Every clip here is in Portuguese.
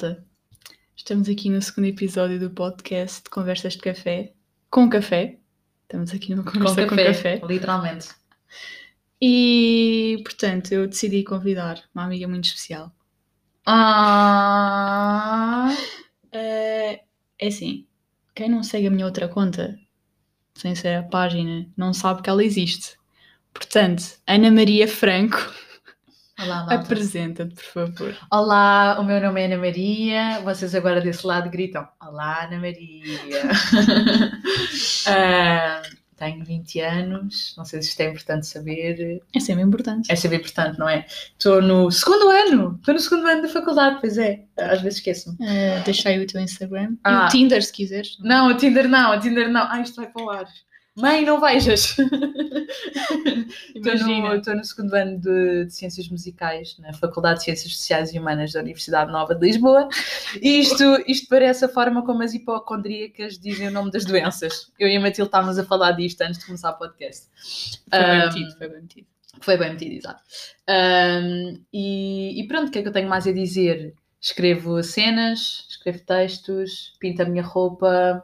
Malta. Estamos aqui no segundo episódio do podcast de Conversas de Café. Com café. Estamos aqui no Conversa com Café. literalmente. E, portanto, eu decidi convidar uma amiga muito especial. Ah, Eh, é assim, quem não segue a minha outra conta, sem ser a página, não sabe que ela existe. Portanto, Ana Maria Franco, olá, malta. apresenta-te, por favor. Olá, o meu nome é Ana Maria. Vocês agora desse lado gritam: Olá, Ana Maria. Ah, tenho 20 anos, não sei se isto é importante saber. É sempre importante. É saber, portanto, não é? Estou no segundo ano, estou no segundo ano da faculdade, pois é. Às vezes esqueço-me. Eh, deixa aí o teu Instagram. E Ah. o Tinder, se quiseres. Não, o Tinder não, o Tinder não. Ah, isto vai para o ar. Mãe, não vejas! Estou no, no segundo ano de, de Ciências Musicais na Faculdade de Ciências Sociais e Humanas da Universidade Nova de Lisboa. E isto, isto parece a forma como as hipocondríacas dizem o nome das doenças. Eu e a Matilde estávamos a falar disto antes de começar o podcast. Foi bem metido, foi bem metido. Foi bem metido, exato. Ahm, e, e pronto, o que é que eu tenho mais a dizer? Escrevo cenas, escrevo textos, pinto a minha roupa.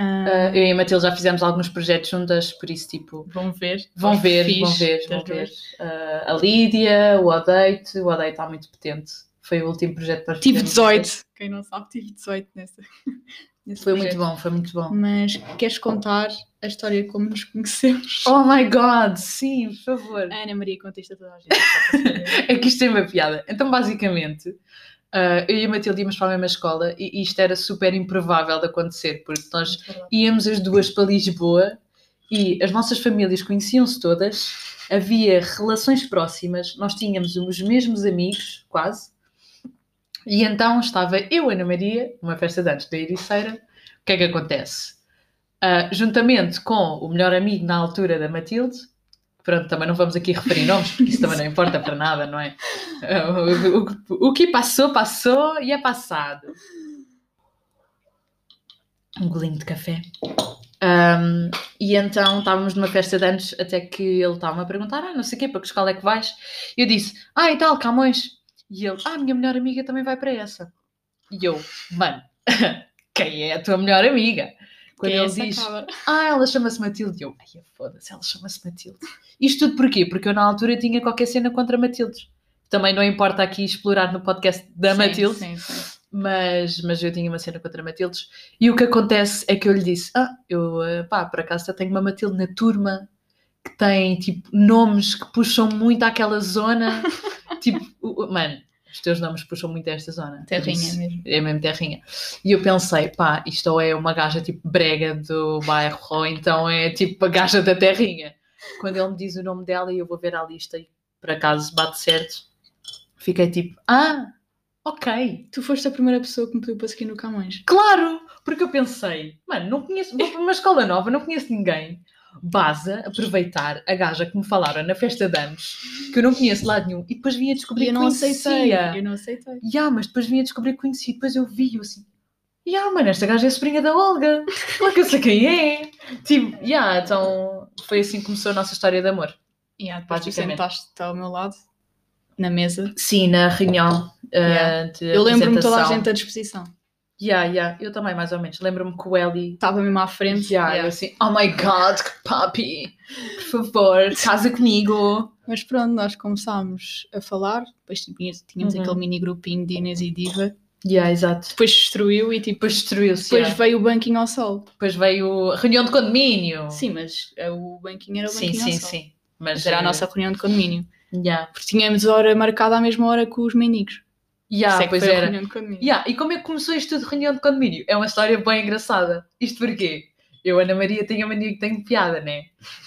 Ah, Ah, eu e a Matilde já fizemos alguns projetos juntas, por isso, tipo, vão ver. Vão ver, Fixe vão ver, vão ver. Uh, a Lídia, o Odeite, o Odeite está muito potente. Foi o último projeto nós Tive fizemos. 18. Quem não sabe, tive 18 nessa. nesse Foi muito projeto. bom, foi muito bom. Mas queres contar a história como nos conhecemos? Oh my god, sim, por favor. A Ana Maria conta isto a toda a gente. para. É que isto é uma piada. Então, basicamente, uh, eu e a Matilde íamos para a mesma escola e isto era super improvável de acontecer, porque nós íamos as duas para Lisboa e as nossas famílias conheciam-se todas, havia relações próximas, nós tínhamos os mesmos amigos, quase, e então estava eu, Ana Maria, numa festa de antes da Ericeira. O que é que acontece? Ah, juntamente com o melhor amigo na altura da Matilde, pronto, também não vamos aqui referir nomes, porque isso também não importa para nada, não é? O, o- o que passou, passou e é passado. Um golinho de café. Ahm, e então estávamos numa festa de anos até que ele estava a perguntar: Ah, não sei o quê, para que escola é que vais? E eu disse: Ah, e tal, Camões. E ele: Ah, minha melhor amiga também vai para essa. E eu: Mano, quem é a tua melhor amiga? Quando é ele diz: cabra? Ah, ela chama-se Matilde. E eu: Ai, foda-se, ela chama-se Matilde. Isto tudo porquê? Porque eu na altura tinha qualquer cena contra Matildes. Também não importa aqui explorar no podcast da Sim, Matilde Sim, sim. mas, mas eu tinha uma cena contra Matildes. E o que acontece é que eu lhe disse: Ah, eu, eh, pá, por acaso já tenho uma Matilde na turma que tem, tipo, nomes que puxam muito àquela zona. tipo, mano, os teus nomes puxam muito a esta zona. Terrinha isso, mesmo. É mesmo terrinha. E eu pensei: pá, isto ou é uma gaja tipo brega do bairro, ou então é tipo a gaja da terrinha. Quando ele me diz o nome dela e eu vou ver a lista e por acaso bate certo, fiquei tipo: Ah, ok. Tu foste a primeira pessoa que me pediu para seguir no Camões. Claro! Porque eu pensei, mano, não conheço, vou para uma escola nova, não conheço ninguém. Baza, aproveitar a gaja que me falaram na festa de anos, que eu não conheço de lado nenhum, e depois vinha descobrir E eu que não aceitei. conhecia. Eu não aceitei. Ya, mas depois vinha descobrir que conhecia, depois eu vi, eu assim, ya, mano, esta gaja é a sobrinha da Olga, claro que eu sei quem é. Tipo, ya, então foi assim que começou a nossa história de amor. Yeah, depois tu sentaste ao meu lado, na mesa. Sim, na reunião uh, Yeah. de Eu lembro-me toda a gente à disposição. Ya, ya, eu também mais ou menos. Lembro-me que o Eli Estava mesmo à frente. Yeah, yeah. eu assim, oh my god, que papi, por favor, casa comigo. Mas pronto, nós começámos a falar. Depois tínhamos, tínhamos Uhum. aquele mini grupinho de Inês e Diva. Yeah, exato. Depois destruiu e tipo. Depois destruiu-se. Depois yeah. veio o banquinho ao sol. Depois veio a reunião de condomínio. Sim, mas eh, o banquinho era o sim, banquinho sim. ao sol. sim. Mas era a eh, nossa reunião de condomínio. Yeah. Porque tínhamos hora marcada à mesma hora com os mendigos. Yeah, Isso é que pois foi a era. reunião de condomínio. Yeah, E como é que começou isto tudo de reunião de condomínio? É uma história bem engraçada. Isto porquê? Eu, Ana Maria, tenho a mania que tenho piada, né?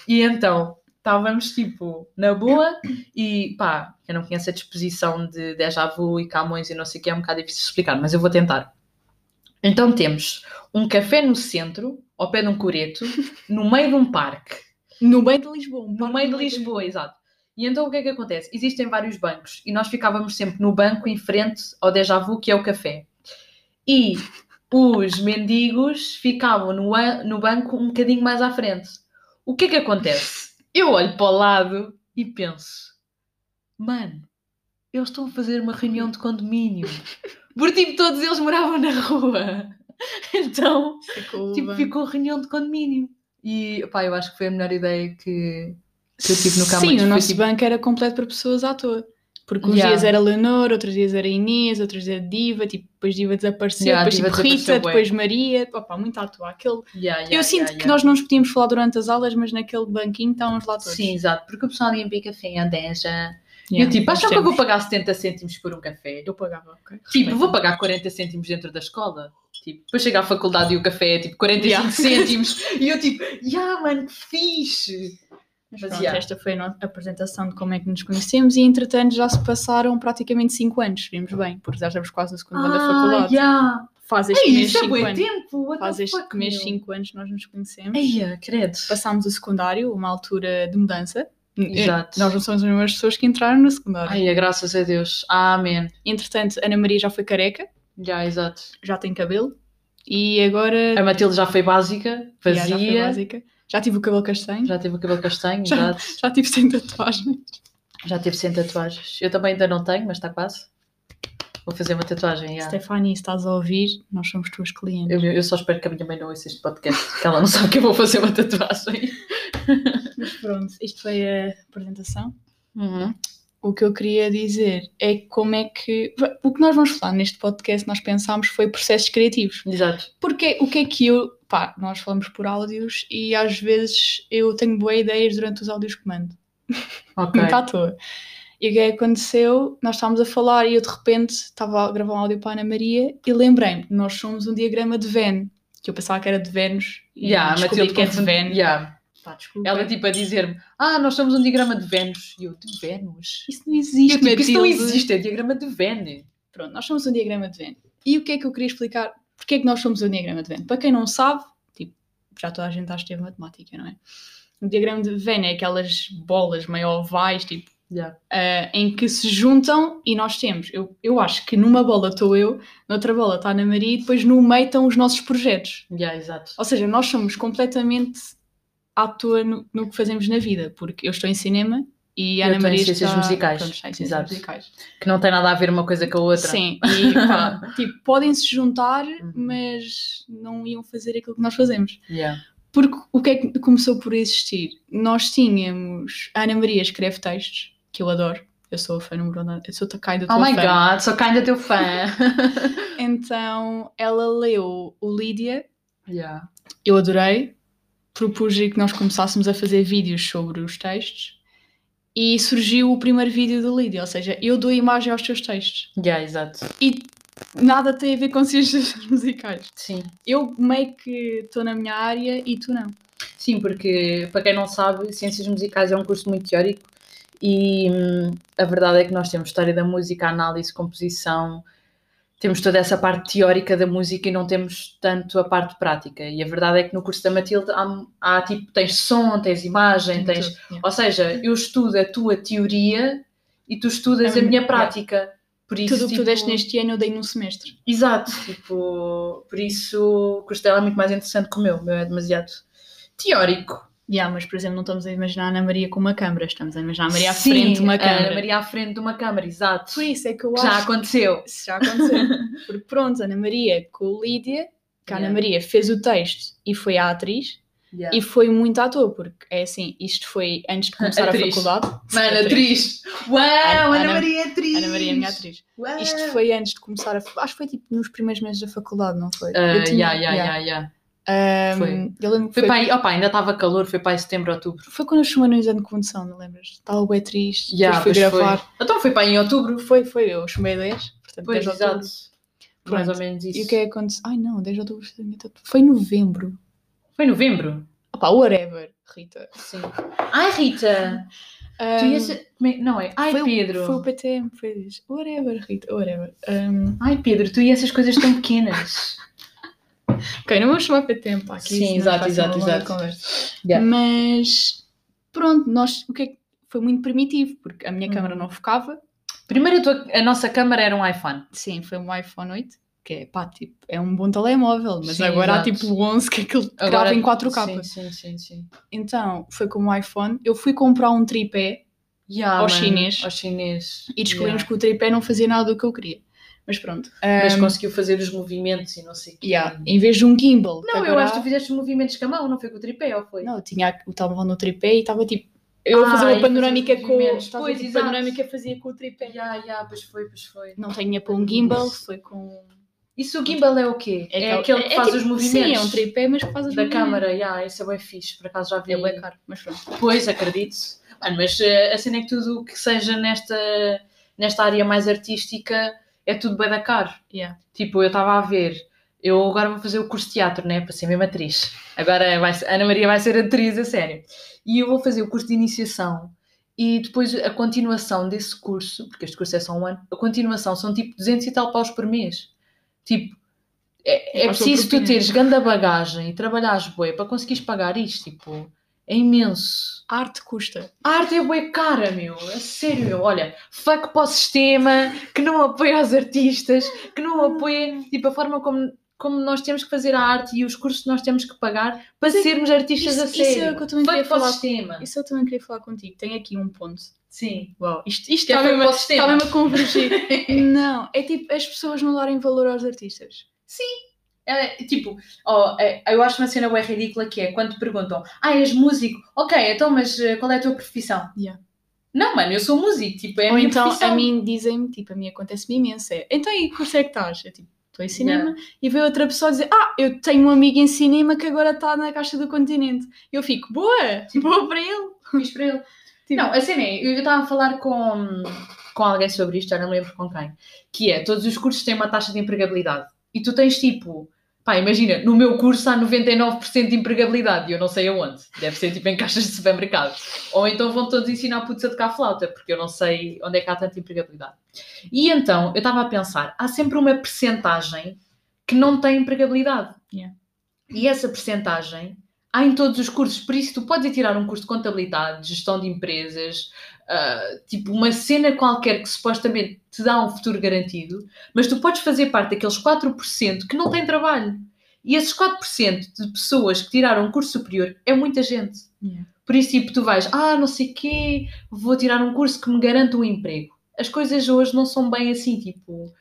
E então, estávamos tipo na boa e pá, eu não conheço a disposição de déjà vu e Camões e não sei o que, é um bocado difícil de explicar, mas eu vou tentar. Então temos um café no centro, ao pé de um coreto, no meio de um parque. No meio de Lisboa. No meio de Lisboa, exato. E então o que é que acontece? Existem vários bancos e nós ficávamos sempre no banco em frente ao déjà vu, que é o café. E os mendigos ficavam no, no banco um bocadinho mais à frente. O que é que acontece? Eu olho para o lado e penso: mano, eles estão a fazer uma reunião de condomínio. Porque, tipo, todos eles moravam na rua. Então, Ficou tipo, bem. ficou reunião de condomínio. E, pá, eu acho que foi a melhor ideia que, que eu tive no Sim, Camões. o Foi, nosso tipo, banco era completo para pessoas à toa. Porque uns Yeah. dias era Leonor, outros dias era Inês, outros dias era Diva, tipo, depois Diva desapareceu, Yeah, depois Diva tipo Rita, depois Maria, opá, muito à toa. Aquele... yeah, eu sinto que nós não nos podíamos falar durante as aulas, mas naquele banquinho estávamos lá todos. Sim, exato. Porque o pessoal ia beber café a 10 já. E Yeah, eu, tipo, acham que eu vou pagar 70 cêntimos por um café? Eu pagava, ok. Tipo, vou pagar 40 cêntimos dentro da escola. Tipo, depois chega à faculdade e o café é tipo 45 Yeah. cêntimos. E eu tipo, yeah, mano, que fixe. Mas Mas, yeah. esta foi a apresentação de como é que nos conhecemos e entretanto já se passaram praticamente 5 anos, vimos bem, porque já estamos quase no segundo ano da faculdade. Ah, yeah. Faz este Ei, mês isso é 5 bom anos. tempo. What Faz este fuck, mês meu? 5 anos nós nos conhecemos. Eia, credo. Passámos o secundário, uma altura de mudança. Exato. Nós não somos as mesmas pessoas que entraram no secundário. Ai, graças a Deus. Amém. Entretanto, Ana Maria já foi careca, Já, exato. já tem cabelo. E agora A Matilde já foi básica, já, já foi vazia. básica. Já tive o cabelo castanho, já, Já teve o cabelo castanho, Já. exato. tive sem tatuagens. Já teve 100 tatuagens. Eu também ainda não tenho, mas está quase. Vou fazer uma tatuagem, já. Stefania, se estás a ouvir, nós somos tuas clientes. Eu, eu só espero que a minha mãe não ouça este podcast, que ela não sabe que eu vou fazer uma tatuagem. Mas pronto, isto foi a apresentação. Uhum. O que eu queria dizer é como é que. O que nós vamos falar neste podcast, nós pensámos, foi processos criativos. Exato. Porque o que é que eu. Pá, nós falamos por áudios e às vezes eu tenho boas ideias durante os áudios que mando. Ok. Muito à toa. E o que é que aconteceu? Nós estávamos a falar e eu de repente estava a gravar um áudio para a Ana Maria e lembrei-me nós somos um diagrama de Venn. Que eu pensava que era de Vênus. E Yeah, descobri Matilde que é de Venn. Yeah. Pá. Ela tipo a dizer-me: Ah, nós somos um diagrama de Vênus. E eu, de Vênus? Isso não existe, eu, tipo, isso não existe, é diagrama de Venn. Pronto, nós somos um diagrama de Venn. E o que é que eu queria explicar? Porquê é que nós somos um diagrama de Venn? Para quem não sabe, tipo, já toda a gente acha que teve matemática, não é? O diagrama de Venn é aquelas bolas meio ovais, tipo, Yeah. ah, em que se juntam e nós temos. Eu, eu acho que numa bola estou eu, noutra bola está a Ana Maria e depois no meio estão os nossos projetos. Yeah, exato. Ou seja, nós somos completamente à toa no, no que fazemos na vida, porque eu estou em cinema e a Ana Maria ciências está... musicais. Pronto, ciências Exato. musicais. Que não tem nada a ver uma coisa com a outra. Sim, e pá, tipo, podem se juntar, Uhum. mas não iam fazer aquilo que nós fazemos. Yeah. Porque o que é que começou por existir? Nós tínhamos. A Ana Maria escreve textos, que eu adoro. Eu sou a fã número um, eu sou kinda Oh tua my fã. god, sou kinda teu fã. Então ela leu o Lídia, yeah. eu adorei, propus-lhe que nós começássemos a fazer vídeos sobre os textos e surgiu o primeiro vídeo do Lídia, ou seja, eu dou imagem aos teus textos Yeah, exato. e nada tem a ver com ciências musicais. Sim. Eu meio que estou na minha área e tu não. Sim, porque para quem não sabe, Ciências Musicais é um curso muito teórico e hum, a verdade é que nós temos História da Música, Análise, Composição, temos toda essa parte teórica da música e não temos tanto a parte prática. E a verdade é que no curso da Matilde há, há, tipo, tens som, tens imagem, tens... Tudo, yeah. Ou seja, eu estudo a tua teoria e tu estudas A a minha prática. Por isso, Tudo o que tu tipo, deste neste ano eu dei num semestre. Exato, tipo, por isso o curso dela é muito mais interessante que o meu. O meu é demasiado teórico. Yeah, mas, por exemplo, não estamos a imaginar a Ana Maria com uma câmara, estamos a imaginar a Maria à Sim, frente de uma a câmara. Ana Maria à frente de uma câmara, exato. Por isso é que eu Que acho já aconteceu. que já aconteceu. Porque pronto, Ana Maria com o Lídia, que a Ana. Maria fez o texto e foi a atriz, Yeah. e foi muito à toa, porque é assim, isto foi antes de começar Atriz. a faculdade. Mano, atriz! Uau, Ana, Ana- Maria é atriz! Ana Maria é minha atriz. Uau. Isto foi antes de começar a. Acho que foi tipo nos primeiros meses da faculdade, não foi? Ah, Eu tinha- yeah, yeah, yeah. yeah, yeah. Um, Foi. Eu lembro Foi foi, para aí, opa, ainda estava calor, foi para aí setembro, outubro. foi quando eu chamei no exame de condução, não lembras? Estava bem triste, Yeah, fui gravar. Foi. Então foi para aí em outubro. Foi, foi, eu chamei 10, portanto, Pois, 10 de exato. outubro. Mais Pronto. ou menos isso. E o que é que aconteceu? Ai não, 10 de outubro foi novembro. Foi em novembro? Opá, whatever, Rita. Sim. Ai, Rita! Tu Um, como é- Não é? Ai, foi, Pedro! Foi o PTM, foi isso. Whatever, Rita, whatever. Um, Ai, Pedro, tu e essas coisas tão pequenas. Ok, não vamos chamar PTM, pá, aqui Sim, senão exato, exato, exato. conversa. Yeah. Mas, pronto, nós, o que é que foi muito primitivo, porque a minha Uhum. câmera não focava. Primeiro a, tua- a nossa câmara era um iPhone. Sim, foi um iPhone 8, que é, pá, tipo, é um bom telemóvel, mas Sim, agora há exato. tipo o 11 que aquilo grava em 4K. Sim, sim, sim, sim. Então, foi como um iPhone. Eu fui comprar um tripé Yeah, ao mano, chinês. Ao chinês. e descobrimos Yeah. que o tripé não fazia nada do que eu queria. Mas pronto. Mas Ahm, conseguiu fazer os movimentos e não sei o quê. yeah, em vez de um gimbal. que Não, eu agora acho que tu fizeste os movimentos com a mão, não foi com o tripé, ou foi? Não, eu tinha o telemóvel no tripé e estava tipo. Eu a Ah, fazer e uma fazer panorâmica com. a Pois, tipo, exato. panorâmica fazia com o tripé. Ya, ya, pois foi, pois foi. Não tinha para um gimbal, foi com. Isso o gimbal é o quê? É, aquele que é faz tipo- os movimentos Sim, é um tripé, mas que faz os da movimentos. câmara. Ya, isso é bem fixe, por acaso já vi. É bué caro, mas pronto. Pois, acredito. Mano, mas eh, a cena é que tudo o que seja nesta, nesta área mais artística é tudo bem da caro. Yeah. Tipo, eu estava a ver, eu agora vou fazer o curso de teatro, né? Para ser mesmo atriz. Agora vai Ana Maria vai ser atriz, a sério. E eu vou fazer o curso de iniciação. E depois a continuação desse curso, porque este curso é só um ano, a continuação são tipo 200 e tal paus por mês. Tipo, é, é preciso tu teres grande bagagem e trabalhares bué para conseguires pagar isto. Tipo, é imenso. A arte custa. A arte é bué cara, meu. A sério, meu. Olha, fuck para o sistema, que não apoia os artistas, que não apoia, tipo, a forma como, como nós temos que fazer a arte e os cursos que nós temos que pagar para Sim, sermos artistas Isso, a isso sério. é o que eu também fuck queria falar. sistema. Isso eu também queria falar contigo. Tenho aqui um ponto. Sim. Uau, isto, isto é está, fuck mesmo, está mesmo a convergir. não, é tipo as pessoas não darem valor aos artistas. É, tipo, ó, é, eu acho uma cena bem ridícula que é quando te perguntam, ah, és músico? Ok, então, mas eh, qual é a tua profissão? Yeah. Não, mano, eu sou músico, tipo, é a Ou minha então profissão. a mim dizem-me, tipo, a mim acontece-me imenso. É, então e que curso é que estás? Eu tipo, estou em cinema e vê outra pessoa dizer, ah, eu tenho um amigo em cinema que agora está na Caixa do Continente. Eu fico, boa, boa para ele. Fiz para ele. Tipo, Não, a cena é, eu estava a falar com, com alguém sobre isto, já não me lembro com quem, que é, todos os cursos têm uma taxa de empregabilidade. E tu tens tipo, pá, imagina, no meu curso há 99% de empregabilidade e eu não sei aonde. Deve ser tipo em caixas de supermercado. Ou então vão todos ensinar putos a tocar flauta, porque eu não sei onde é que há tanta empregabilidade. E então, eu estava a pensar, há sempre uma percentagem que não tem empregabilidade. Yeah. E essa percentagem há em todos os cursos, por isso tu podes ir tirar um curso de contabilidade, de gestão de empresas, ah, tipo uma cena qualquer que supostamente te dá um futuro garantido, mas tu podes fazer parte daqueles 4% que não têm trabalho. E esses 4% de pessoas que tiraram um curso superior é muita gente. Yeah. Por isso, tipo, tu vais, ah, não sei quê, vou tirar um curso que me garanta um emprego. As coisas hoje não são bem assim, tipo...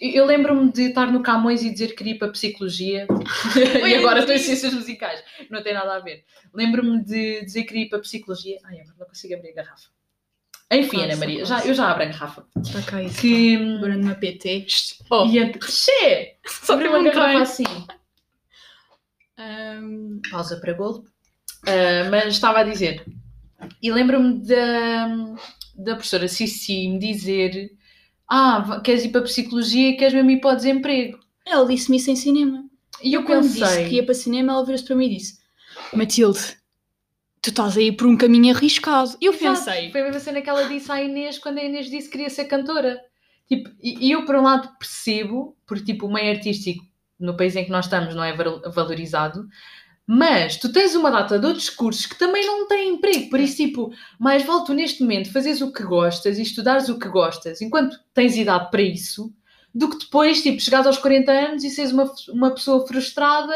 Eu lembro-me de estar no Camões e dizer que queria ir para Psicologia e agora estou em Ciências Musicais. Não tem nada a ver. Lembro-me de dizer que queria ir para Psicologia. Ai, agora não consigo abrir a garrafa. Enfim, Ana Maria, já, eu já abro a garrafa. Está cá isso. Que... Agora numa PT. Oh, E a... Xê! só teve uma um garrafa assim. Ahm, pausa para golo. Ah, mas estava a dizer, e lembro-me da, da professora Cici me dizer: Ah, queres ir para a psicologia e queres mesmo ir para o desemprego? ela disse-me isso em cinema. E eu Quando disse que ia para cinema, ela virou-se para mim e disse: Matilde, tu estás aí por um caminho arriscado. Eu Exato, pensei: Foi a mesma cena que ela disse à Inês quando a Inês disse que queria ser cantora. Tipo, e eu, por um lado, percebo, porque tipo, o meio artístico no país em que nós estamos não é val- valorizado, mas tu tens uma data de outros cursos que também não têm emprego. Por isso, tipo, mais vale tu neste momento fazeres o que gostas e estudares o que gostas enquanto tens idade para isso, do que depois, tipo, chegares aos 40 anos e seres uma, uma pessoa frustrada,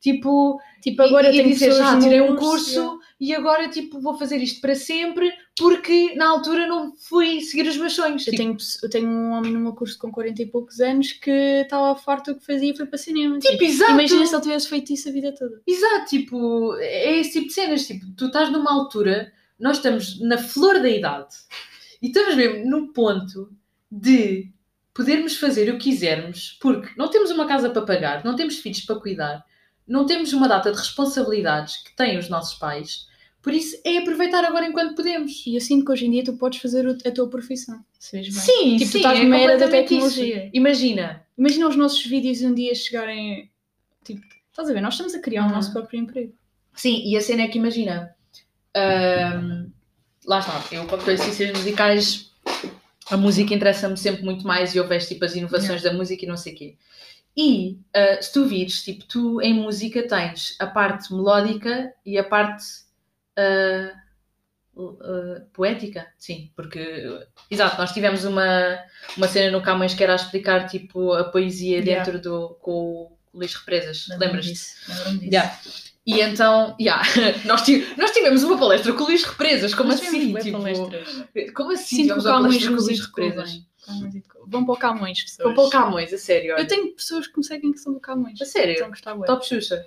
tipo, Tipo, agora e, e tenho dizer, pessoas já tirei um curso, e agora tipo vou fazer isto para sempre porque na altura não fui seguir os meus sonhos. Eu Tipo, tenho, eu tenho um homem no meu curso com 40 e poucos anos que estava farto do que fazia e foi para cinema. tipo, exato, Imagina se ele tivesse feito isso a vida toda. exato, tipo, é esse tipo de cenas, tipo, tu estás numa altura, nós estamos na flor da idade e estamos mesmo no ponto de podermos fazer o que quisermos, porque não temos uma casa para pagar, não temos filhos para cuidar, não temos uma data de responsabilidades que têm os nossos pais. Por isso é aproveitar agora enquanto podemos. E eu sinto que hoje em dia tu podes fazer o- a tua profissão. Se vês bem. Sim, Tipo, tu sim, estás é numa era da tecnologia. isso. Imagina, Imagina os nossos vídeos um dia chegarem. Tipo, estás a ver? Nós estamos a criar o Uhum. nosso próprio emprego. sim, e a cena é que imagina, ahm, lá está, eu em ciências musicais, a música interessa-me sempre muito mais e eu vejo tipo as inovações da música e não sei o quê. E ah, se tu vires, tipo, tu em música tens a parte melódica e a parte ah, ah, poética, sim, porque exato, nós tivemos uma, uma cena no Camões que era a explicar tipo a poesia Yeah. dentro do com o Luís Represas, lembras-te? Yeah. E então, yeah, nós, ti- nós tivemos uma palestra com o Luís Represas, como Nós assim? tivemos Tipo, palestras. como assim? O tivemos uma palestra com o Luís Represas? Bem. Camões educou. Vão para o Camões, pessoas. Vou para o Camões, a sério. olha. Eu tenho pessoas que me seguem que são do Camões. A sério? Gostar. Top Xuxa.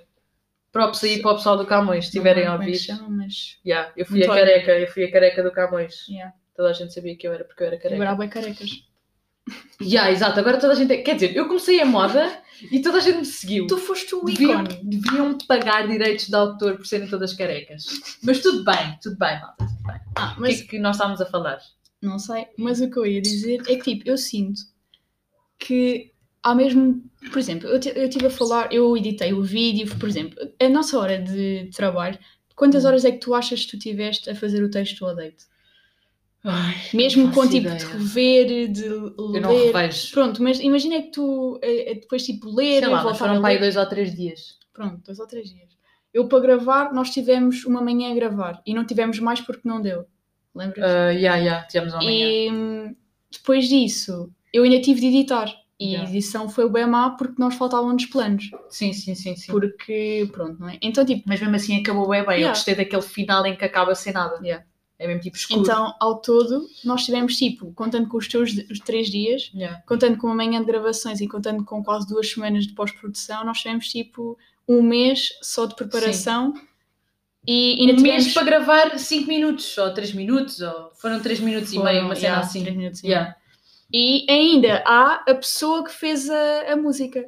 Props aí para o pessoal do Camões, se estiverem a ouvir. é chama, mas... Yeah, eu fui Muito a olha. careca, eu fui a careca do Camões. Yeah. Toda a gente sabia que eu era porque eu era careca. Agora há bué carecas. Yeah, exato, agora toda a gente. é- Quer dizer, eu comecei a moda e toda a gente me seguiu. Tu foste o Deviam, ícone. deviam pagar direitos de autor por serem todas carecas. Mas tudo bem, tudo bem, malta, tudo bem. Ah, O mas que é que nós estávamos a falar? Não sei, mas o que eu ia dizer é que, tipo, eu sinto que há mesmo. Por exemplo, eu ti- eu estive a falar, eu editei o vídeo, por exemplo, a nossa hora de trabalho, quantas horas é que tu achas que tu tiveste a fazer o texto ao date? Ai, Mesmo com tipo ideia. de rever, de Eu não ler. revejo. Pronto, mas imagina que tu eh, eh, depois tipo ler Sei lá, voltar foram a para aí ler. dois ou três dias. Pronto, dois ou três dias. Eu para gravar, nós tivemos uma manhã a gravar e não tivemos mais porque não deu. Lembras? Uh, yeah, yeah, tivemos. E hum, depois disso, eu ainda tive de editar. E Yeah. a edição foi bem má porque nós faltavam-nos planos. Sim, sim, sim, sim. Porque, pronto, não é? Então, tipo, Mas mesmo assim acabou bem bem. Eu Yeah. gostei daquele final em que acaba sem nada. Yeah. É mesmo tipo escuro. então, ao todo, nós tivemos, tipo, contando com os teus os três dias, Yeah. contando com uma manhã de gravações e contando com quase duas semanas de pós-produção, nós tivemos, tipo, um mês só de preparação. E ainda um tivemos... mês para gravar 5 minutos, ou 3 minutos, ou foram 3 minutos e meio, uma cena yeah, assim. três minutos e Yeah. E ainda há a pessoa que fez a, a música.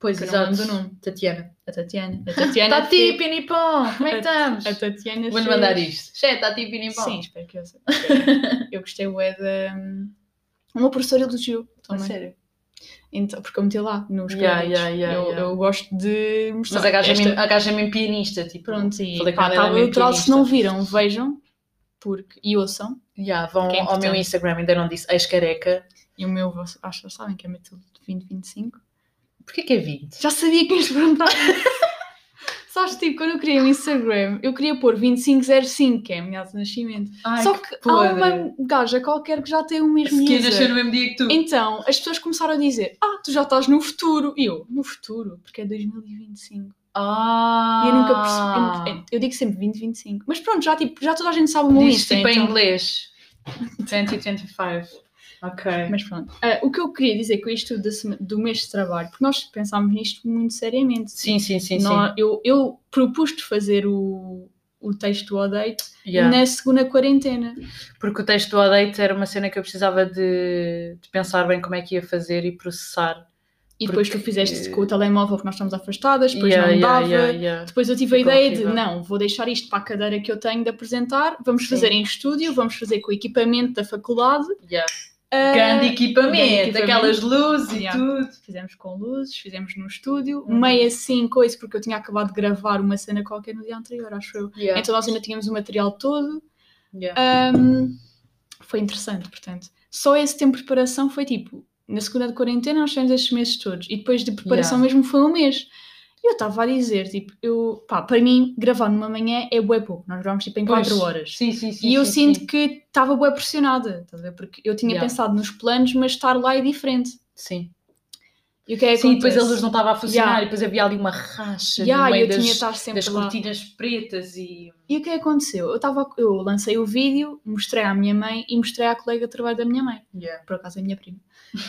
Pois, não exato. do nome. Tatiana. A Tatiana. A Tatiana Tati, fez- Pinipom, como é que estamos? A Tatiana Vou-lhe fez- mandar isto. Che, Tati, Pinipom. Sim, espero que eu seja. eu gostei bué da... Uma professora elogiou A também. sério. Então, porque eu meti lá nos Yeah, yeah, yeah, eu, yeah. eu gosto de mostrar. Mas a gaja, é esta- mesmo, a gaja é mesmo pianista, tipo. Pronto, e falei pá, tá é neutral. Se não viram, vejam. Porque, e ouçam. Yeah, vão é ao meu. Instagram, ainda não disse ex-careca. E o meu, acho que sabem que é Matilde 2025. Porquê que é 20? Já sabia que ias perguntar. Sabes, tipo, quando eu criei o Instagram, eu queria pôr 2505, que é a minha data de nascimento. Ai, Só que que há uma gaja qualquer que já tem o mesmo Que user. nasceu no mesmo dia que tu. Então, as pessoas começaram a dizer: Ah, tu já estás no futuro. E eu, no futuro, porque é 2025. Ah! E eu nunca percebi. Eu, eu digo sempre 2025. Mas pronto, já, tipo, já toda a gente sabe o meu Diz Insta. tipo em então- inglês. 2025. Ok. Mas pronto. Ah, o que eu queria dizer com isto sema- do mês de trabalho, porque nós pensámos nisto muito seriamente. Sim, sim, sim, Nó- Eu, eu propus-te fazer o, o texto ao date sim. Yeah. na segunda quarentena. Porque o texto do Adate era uma cena que eu precisava de, de pensar bem como é que ia fazer e processar. E depois Porque- tu fizeste com o telemóvel porque nós estamos afastadas, depois Yeah, não dava. yeah. Depois eu tive a Ficou ideia horrível. de não, vou deixar isto para a cadeira que eu tenho de apresentar, vamos Sim. fazer em estúdio, vamos fazer com o equipamento da faculdade. Ah, Grande equipamento, grande equipamento. aquelas luzes e Yeah. tudo. Fizemos com luzes, fizemos no estúdio, Uhum. meio assim coisa, porque eu tinha acabado de gravar uma cena qualquer no dia anterior, acho eu. Yeah. Então nós ainda tínhamos o material todo. Yeah. Ahm, foi interessante, portanto. Só esse tempo de preparação foi tipo, na segunda de quarentena nós tivemos estes meses todos, e depois de preparação mesmo foi um mês. E eu estava a dizer, tipo, eu, pá, para mim, gravar numa manhã é bué pouco, nós gravamos tipo em Pois. 4 horas. Sim, sim, sim. E eu sim, sinto sim. que estava bué pressionada, estás a ver? Porque eu tinha Yeah. pensado nos planos, mas estar lá é diferente. Sim. E o que é que Sim, depois a luz não estava a funcionar Yeah. e depois havia ali uma racha Yeah, no meio das, das cortinas pretas e... E o que é que aconteceu? Eu, tava, eu lancei o vídeo, mostrei à minha mãe e mostrei à colega de trabalho da minha mãe. Yeah. Por acaso é a minha prima.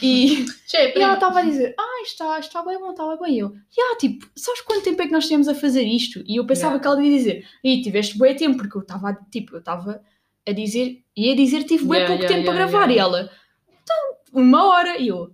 E, Che, e ela estava a dizer, ah, está, está bem bom, está bem. E eu, tipo, sabes quanto tempo é que nós tivemos a fazer isto? E eu pensava Yeah. que ela ia dizer, e tiveste bem tempo, porque eu estava, tipo, eu estava a dizer, ia dizer, tive bem pouco tempo para gravar. E ela, uma hora. E eu,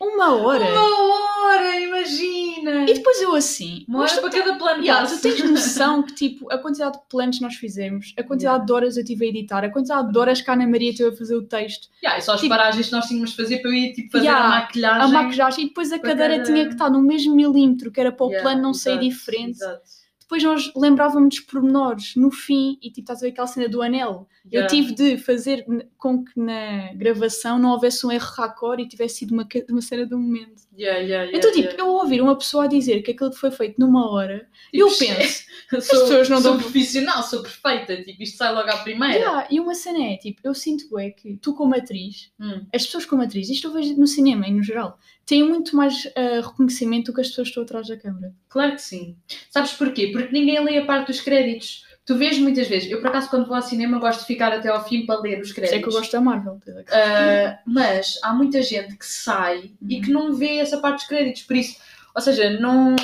uma hora? Uma hora, imagina! E depois eu assim, Uma hora para cada plano Yeah, tu tens noção que, tipo, a quantidade de planos que nós fizemos, a quantidade de horas eu tive a editar, a quantidade de horas que a Ana Maria teve a fazer o texto, Yeah, e só as Tipo- paragens que nós tínhamos de fazer para eu ir tipo, fazer Yeah, a maquilhagem. a maquilhagem, e depois a cadeira cada- tinha que estar no mesmo milímetro, que era para o Yeah, plano não sair exato, diferente. exato. Depois nós lembrávamos dos pormenores no fim, e tipo, estás a ver aquela cena do anel. Eu Yeah. tive de fazer com que na gravação não houvesse um erro raccord e tivesse sido uma, uma cena do momento. Yeah, yeah, yeah, então, tipo, eu ouvir uma pessoa a dizer que aquilo foi feito numa hora, eu Tipo, penso, sou, as pessoas não sou dão- profissional, sou perfeita, tipo, isto sai logo à primeira. E uma cena é, tipo, eu sinto é que tu como atriz, Hum. as pessoas como atriz, isto eu vejo no cinema e no geral, têm muito mais ah, reconhecimento do que as pessoas que estão atrás da câmara. Claro que sim. Sabes porquê? porque ninguém lê a parte dos créditos. Tu vês muitas vezes, eu por acaso quando vou ao cinema gosto de ficar até ao fim para ler os créditos. é que eu gosto da Marvel. Uh, mas há muita gente que sai e Uhum. que não vê essa parte dos créditos, por isso, ou seja, não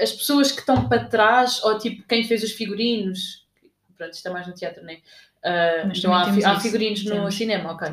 as pessoas que estão para trás, ou tipo quem fez os figurinos, pronto, isto é mais no teatro, né? Uh, Mas não há, também temos há isso. figurinos no cinema, ok,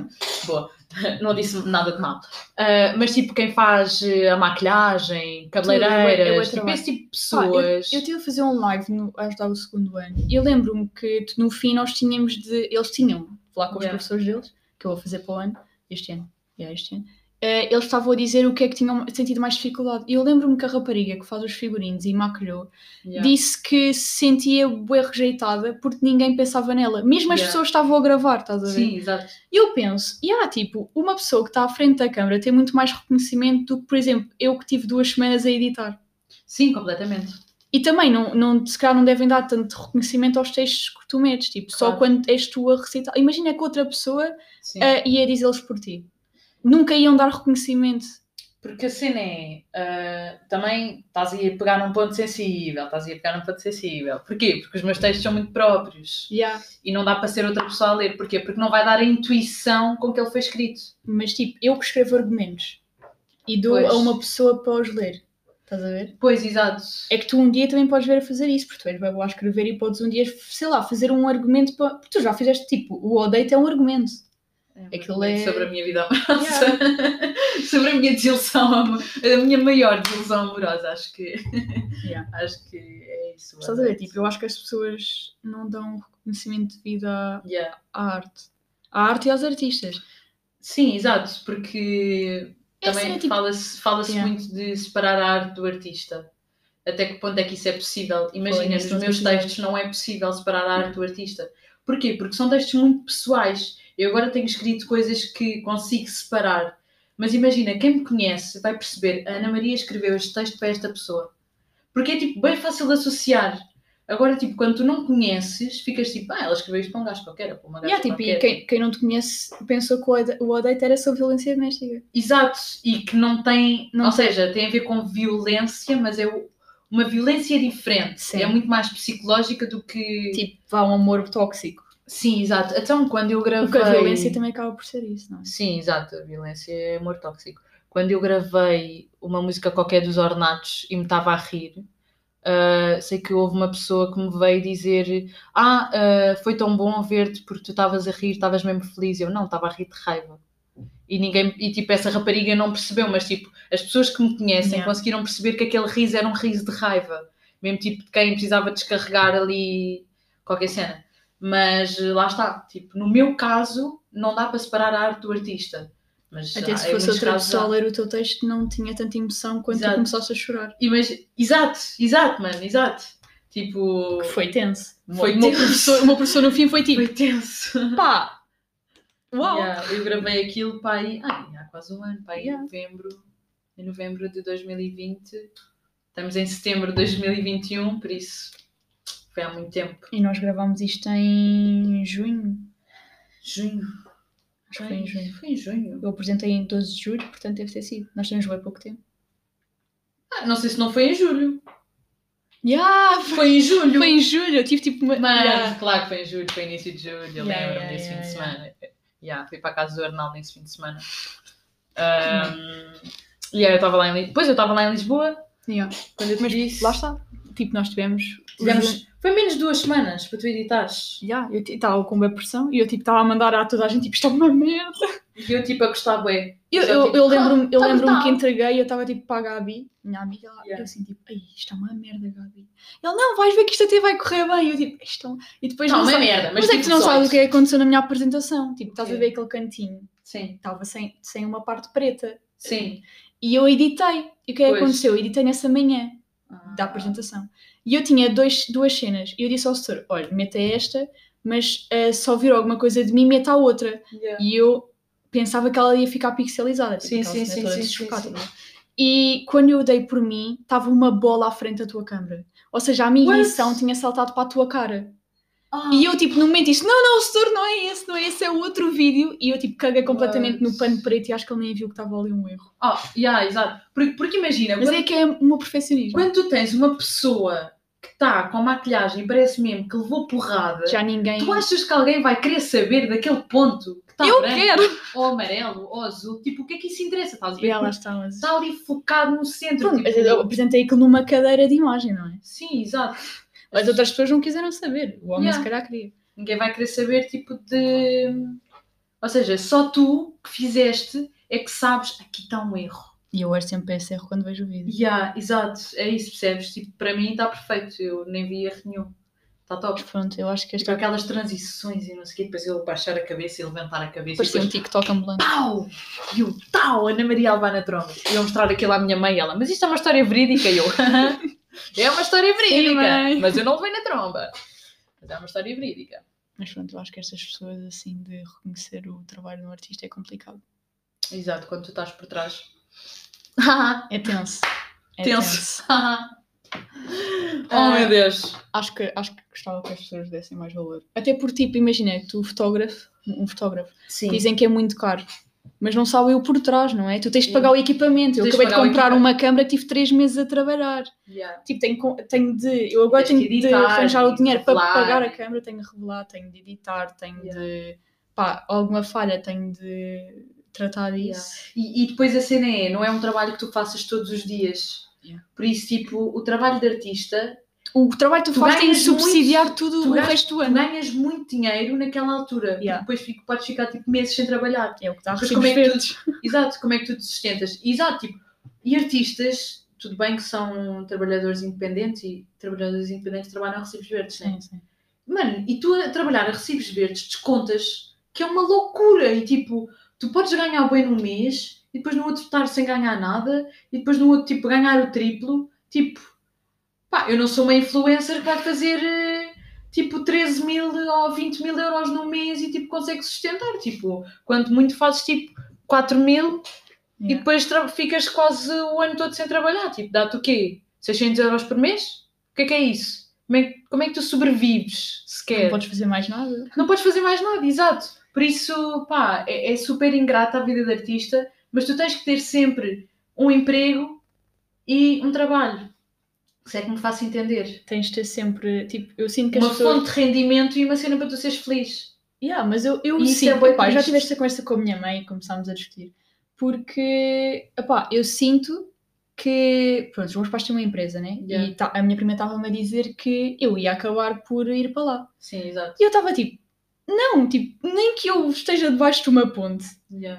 boa, não disse nada de mal. Uh, mas tipo, quem faz uh, a maquilhagem, cabeleireiras, tipo, esse tipo de eu- pessoas. Eu estive a fazer um live no, a ajudar o segundo ano e eu lembro-me que no fim nós tínhamos de. Eles tinham falar com os Yeah. professores deles, que eu vou fazer para o ano, este ano. Yeah, este ano. Eh, eles estavam a dizer o que é que tinham sentido mais dificuldade. E eu lembro-me que a rapariga que faz os figurinos e maquilhou Yeah. disse que se sentia bem rejeitada porque ninguém pensava nela. Mesmo as Yeah. pessoas estavam a gravar, estás a ver? Sim, exato. E eu penso, e há tipo, uma pessoa que está à frente da câmara tem muito mais reconhecimento do que, por exemplo, eu que tive duas semanas a editar. Sim, completamente. E também, não, não, se calhar não devem dar tanto reconhecimento aos textos que tu metes, tipo, só Claro. quando és tu a recitar. Imagina que outra pessoa uh, ia dizê-los por ti. Nunca iam dar reconhecimento. Porque a cena é, ah, também estás aí a pegar num ponto sensível, estás aí a pegar num ponto sensível. Porquê? Porque os meus textos são muito próprios Yeah. e não dá para ser outra pessoa a ler. Porquê? Porque não vai dar a intuição com que ele foi escrito. Mas tipo, eu que escrevo argumentos e dou Pois. a uma pessoa para os ler. Estás a ver? Pois, exato. É que tu um dia também podes ver a fazer isso, porque tu és bem boa a escrever e podes um dia, sei lá, fazer um argumento para. Porque tu já fizeste tipo, o odeio é um argumento. Aquilo é- Sobre a minha vida amorosa. sobre a minha desilusão, a minha maior desilusão amorosa. Acho que, Yeah. acho que é isso. Estás a ver? Tipo, eu acho que as pessoas não dão reconhecimento devido à, Yeah. à arte. À arte e aos artistas. Sim, exato, porque É também assim, tipo- fala-se fala-se Yeah. muito de separar a arte do artista. Até que ponto é que isso é possível? Imagina, nos meus textos não é possível separar a arte do artista. Porquê? Porque são textos muito pessoais. Eu agora tenho escrito coisas que consigo separar. Mas imagina, quem me conhece vai perceber a Ana Maria escreveu este texto para esta pessoa. Porque é tipo bem fácil de associar. Agora, tipo, quando tu não conheces, ficas tipo, ah, ela escreveu isto para um gajo qualquer, para uma gaja Yeah, tipo, e quem, quem não te conhece pensou que o ode- o odeio era sobre violência doméstica. Exato, e que não tem, Não ou tem. seja, tem a ver com violência, mas é uma violência diferente, Sim. é muito mais psicológica do que... Tipo, vá um amor tóxico. Sim, exato. Então, quando eu gravei... Porque a violência também acaba por ser isso, não é? Sim, exato, a violência é amor tóxico. Quando eu gravei uma música qualquer dos Ornatos e me estava a rir, ah, sei que houve uma pessoa que me veio dizer ah, ah, foi tão bom ver-te porque tu estavas a rir, estavas mesmo feliz. Eu não, estava a rir de raiva. E ninguém, e tipo, essa rapariga não percebeu, mas tipo, as pessoas que me conhecem Yeah. conseguiram perceber que aquele riso era um riso de raiva. Mesmo tipo de quem precisava descarregar ali qualquer cena. Mas eh, lá está, tipo, no meu caso, não dá para separar a arte do artista. Mas Até se em fosse outra pessoa a ler o teu texto, não tinha tanta emoção quando Exato. tu começaste a chorar. Imagi- Exato, exato, mano, exato. Tipo, Que foi tenso. Foi o, meu tenso. professor, o meu professor no fim foi tipo, foi tenso. pá, uau. Yeah, eu gravei aquilo para aí, ai, há quase um ano, Yeah. em novembro, em novembro de 2020. Estamos em setembro de 2021, por isso foi há muito tempo. E nós gravámos isto em junho. Junho. Acho que foi em junho. Foi em junho. Eu apresentei em 12 de julho, portanto deve ter sido. Nós temos bem pouco tempo. Ah, não sei se não foi em julho. Yeah, Foi em julho. foi em julho. Eu tive tipo uma. Mas, Yeah. claro que foi em julho, foi início de julho, eu Yeah, lembro yeah, desse yeah, fim de yeah. semana. Yeah, fui para a casa do Arnaldo nesse fim de semana. Um, e aí eu estava lá em Lisboa. Depois eu estava lá em Lisboa, Yeah. quando eu te Mas disse. lá está. Tipo, nós tivemos. Tivemos, foi menos de duas semanas para tu editares. Yeah, eu estava com uma pressão e eu tipo estava a mandar a toda a gente tipo, isto é uma merda. E eu tipo a gostar bué. Eu, Só, eu, tipo, eu lembro-me eu tá lembro brutal. que entreguei e eu estava tipo para a Gabi, minha amiga, lá, Yeah. eu assim tipo, ai, isto é uma merda, Gabi. Ele, não, vais ver que isto até vai correr bem. E eu tipo, isto é um... E depois Não, não é sabe- merda, mas, Mas, é que tipo, tu não sabes o que é aconteceu na minha apresentação. Tipo, estás a ver aquele cantinho, Sim, estava sem, sem uma parte preta. sim. E eu editei. E o que é que aconteceu? Eu editei nessa manhã da Ah, apresentação. E eu tinha dois, duas cenas. E eu disse ao setor: olha, meta esta, mas eh, se ouvir alguma coisa de mim, meta a outra. Yeah. E eu pensava que ela ia ficar pixelizada. tipo, Sim, sim, sim, sim, sim, sim. E quando eu dei por mim, estava uma bola à frente da tua câmara. Ou seja, a minha What? edição tinha saltado para a tua cara. Ah, E eu, tipo, no momento disse: Não, não, o setor não é esse, não é esse, é o outro vídeo. E eu, tipo, caguei completamente no What? pano preto e acho que ele nem viu que estava ali um erro. ah, yeah, exato. Porque, porque imagina, Mas quando, é que é o meu perfeccionismo. quando tu tens uma pessoa que está com maquilhagem e parece mesmo que levou porrada, Já ninguém. tu achas que alguém vai querer saber daquele ponto que está Eu branco, quero! ou amarelo, ou azul? Tipo, o que é que isso interessa? Estás a ver? E estão mas... Está ali focado no centro. Pronto, tipo, eu apresentei aquilo numa cadeira de imagem, não é? Sim, exato. Mas outras pessoas não quiseram saber. O homem Yeah. se calhar queria. Ninguém vai querer saber, tipo, de. Ou seja, só tu que fizeste é que sabes aqui está um erro. E eu hoje sempre esse erro quando vejo o vídeo. Yeah, exato, é isso, percebes? Tipo, para mim está perfeito, eu nem vi erro nenhum. Está top. Pronto, eu acho que Tipo, este aquelas transições e não sei o quê, depois ele baixar a cabeça e levantar a cabeça parecia e um depois TikTok ambulante. pau! E o tal, Ana Maria Albana Tromba. E eu mostrar aquilo à minha mãe e ela, mas isto é uma história verídica e eu. é uma história verídica, mas eu não levei na tromba. Mas é uma história verídica. Mas pronto, eu acho que estas pessoas assim de reconhecer o trabalho do artista é complicado. Exato, quando tu estás por trás. É tenso. É Tenso. oh Ah, meu Deus. Acho que, acho que gostava que as pessoas dessem mais valor. Até por tipo, imagina, tu fotógrafo, um fotógrafo, Sim. dizem que é muito caro. Mas não sabem o por trás, não é? Tu tens de pagar o equipamento. Eu acabei de comprar uma câmera que tive três meses a trabalhar. Yeah. Tipo, tenho, tenho de. Eu agora tenho que de editar, arranjar o dinheiro para pagar a câmera, tenho de revelar, tenho de editar, tenho Yeah. de. Pá, alguma falha, tenho de tratar disso. Yeah. E, e depois a cena é, não é um trabalho que tu faças todos os dias. Yeah. Por isso, tipo, o trabalho de artista, O trabalho que tu, Tu fazes tem de ganhas muito- subsidiar tudo tu o ganhas- resto do tu ano. ganhas muito dinheiro naquela altura. Yeah. Depois fico- podes ficar tipo meses sem trabalhar. É o que Mas recibos como é que tu-. Exato, como é que tu te sustentas? Exato, tipo, e artistas, tudo bem que são trabalhadores independentes e trabalhadores independentes trabalham a recibos verdes, né? Sim, sim. Mano, e tu a trabalhar a recibos verdes descontas, que é uma loucura. E tipo, tu podes ganhar bem num mês e depois no outro estar sem ganhar nada e depois no outro tipo ganhar o triplo. Tipo, pá, eu não sou uma influencer que vai fazer eh, tipo 13 mil ou 20 mil euros num mês e tipo consegue sustentar. Tipo, quanto muito fazes tipo 4 mil e Yeah. depois tra- ficas quase o ano todo sem trabalhar. Tipo, dá-te o quê? 600 euros por mês? O que é que é isso? Como é, que- como é que tu sobrevives sequer? Não podes fazer mais nada. Não podes fazer mais nada, exato. Por isso, pá, é, é super ingrata a vida de artista, mas tu tens que ter sempre um emprego e um trabalho. Se é que me faço entender. Tens de ter sempre. Tipo, eu sinto que as Uma pessoas. fonte de rendimento e uma cena para tu seres feliz. Yeah, mas eu, eu isso sinto, é epá, já tive esta conversa com a minha mãe e começámos a discutir. Porque, epá, eu sinto que, pronto, os meus pais têm uma empresa, né? Yeah. E tá- a minha prima estava-me a dizer que eu ia acabar por ir para lá. Sim, exato. E eu estava tipo, não, tipo, nem que eu esteja debaixo de uma ponte.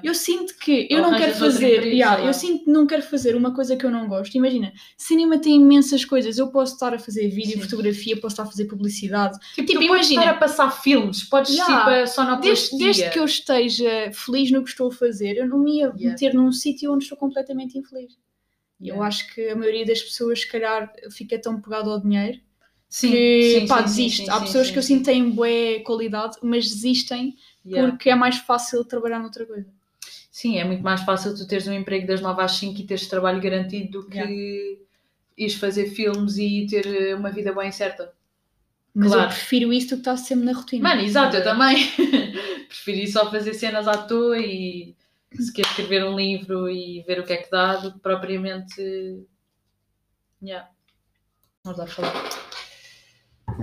Eu sinto que eu Ou não quero fazer, emprego, yeah, eu sinto que não quero fazer uma coisa que eu não gosto. Imagina, cinema tem imensas coisas. Eu posso estar a fazer vídeo, Sim. fotografia, posso estar a fazer publicidade. Tipo, Tipo, tu podes imagina- estar a passar filmes, podes Yeah. tipo a Desde, sonoplastia. desde que eu esteja feliz no que estou a fazer, eu não me ia Yeah. meter num sítio onde estou completamente infeliz. E Eu Yeah. acho que a maioria das pessoas, se calhar, fica tão pegado ao dinheiro Sim, que sim, pá, sim, desiste. sim, Há pessoas que eu sinto têm boa qualidade, mas desistem Yeah. porque é mais fácil trabalhar noutra coisa. Sim, é muito mais fácil tu teres um emprego das 9 às 5 e teres trabalho garantido do que ires fazer filmes e ter eh, uma vida bem certa. Mas eu Claro. prefiro isso do que estar sempre na rotina. Mano, exato, eu também. Preferi só fazer cenas à toa e se quer escrever um livro e ver o que é que dá do que propriamente. Yeah. Vamos lá falar.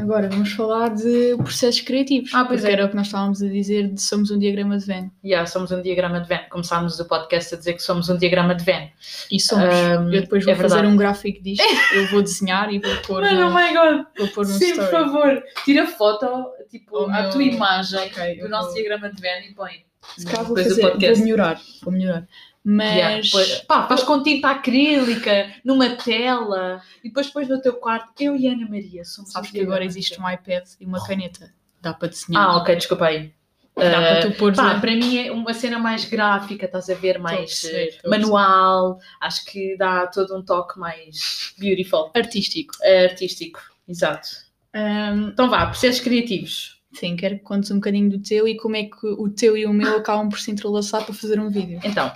Agora vamos falar de processos criativos. Ah, pois é. era o que nós estávamos a dizer de somos um diagrama de Venn. Yeah, somos um diagrama de Venn. Começámos o podcast a dizer que somos um diagrama de Venn. E somos. Um, eu depois vou é fazer verdade. um gráfico disto. eu vou desenhar e vou pôr, Mano, oh no, my god! vou pôr no Sim, por story. favor, tira foto, tipo, O a meu- tua imagem Ok, do nosso vou- diagrama de Venn e põe. Se calhar vou, fazer, vou melhorar. Vou melhorar. Mas. Yeah, pá, faz com tinta acrílica, numa tela, e depois pões no teu quarto. Eu e Ana Maria somos Sabes um que agora existe um iPad e uma caneta. Dá para desenhar. Ah, ok, desculpa aí. Dá para Ah, tu pôr. pá, para mim é uma cena mais gráfica, estás a ver, mais eh, a manual, acho que dá todo um toque mais beautiful, Artístico. eh, artístico, exato. Ahm, Então vá, processos criativos. sim, quero que contes um bocadinho do teu e como é que o teu e o meu acabam por se entrelaçar para fazer um vídeo. Então,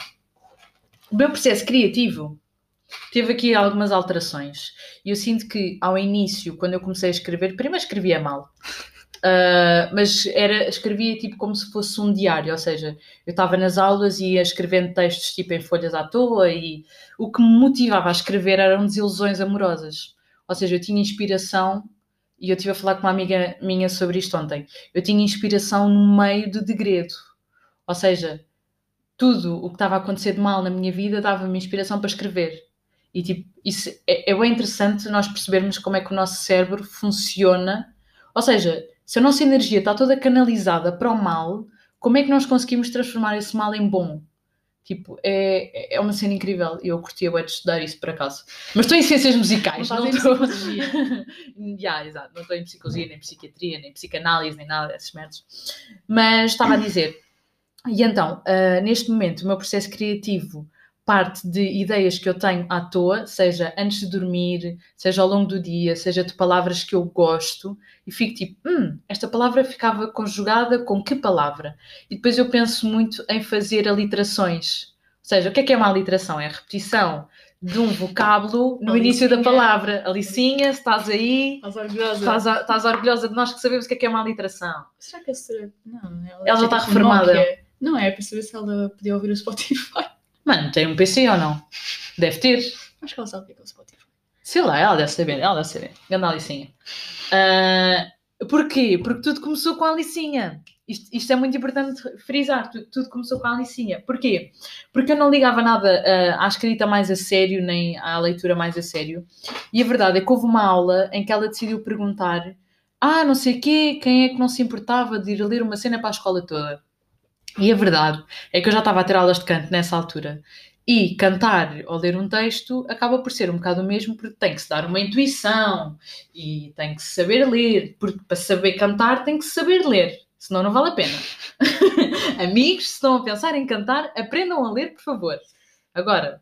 o meu processo criativo teve aqui algumas alterações. E eu sinto que ao início, quando eu comecei a escrever, primeiro escrevia mal. Ah, mas era, escrevia tipo como se fosse um diário, ou seja, eu estava nas aulas e ia escrevendo textos tipo em folhas à toa e o que me motivava a escrever eram desilusões amorosas. Ou seja, eu tinha inspiração e eu estive a falar com uma amiga minha sobre isto ontem. Eu tinha inspiração no meio de degredo. Ou seja, tudo o que estava a acontecer de mal na minha vida dava-me inspiração para escrever. E tipo, isso é, é bem interessante nós percebermos como é que o nosso cérebro funciona. Ou seja, se a nossa energia está toda canalizada para o mal, como é que nós conseguimos transformar esse mal em bom? Tipo, é, é uma cena incrível e eu curtia bem de estudar isso por acaso. Mas estou em ciências musicais, Não estou. psicologia. yeah, exato, não estou em psicologia, nem psiquiatria, nem psicanálise, nem nada desses métodos. Mas estava a dizer. E então, ah, neste momento, o meu processo criativo parte de ideias que eu tenho à toa, seja antes de dormir, seja ao longo do dia, seja de palavras que eu gosto, e fico tipo, hum, esta palavra ficava conjugada com que palavra? E depois eu penso muito em fazer aliterações. Ou seja, o que é que é uma aliteração? É a repetição de um vocábulo no início da Alicinha. palavra. Alicinha, se estás aí, Estás orgulhosa? estás, estás orgulhosa de nós que sabemos o que é que é uma aliteração. Será que a senhora... Não, ela, Ela já está reformada. Não é, para saber se ela podia ouvir o Spotify. Mano, tem um PC ou não? Deve ter. Acho que ela sabe o que é, que é o Spotify. Sei lá, ela deve saber, ela deve saber. Ganda Alicinha. Ah, porquê? Porque tudo começou com a Alicinha. Isto, isto é muito importante frisar. Tudo, tudo começou com a Alicinha. Porquê? Porque eu não ligava nada ah, à escrita mais a sério, nem à leitura mais a sério. E a verdade é que houve uma aula em que ela decidiu perguntar: Ah, não sei quê, quem é que não se importava de ir ler uma cena para a escola toda? E a verdade é que eu já estava a ter aulas de canto nessa altura. E cantar ou ler um texto acaba por ser um bocado o mesmo, porque tem que se dar uma intuição e tem que se saber ler. Porque para saber cantar tem que se saber ler, senão não vale a pena. Amigos, se estão a pensar em cantar, aprendam a ler, por favor. Agora,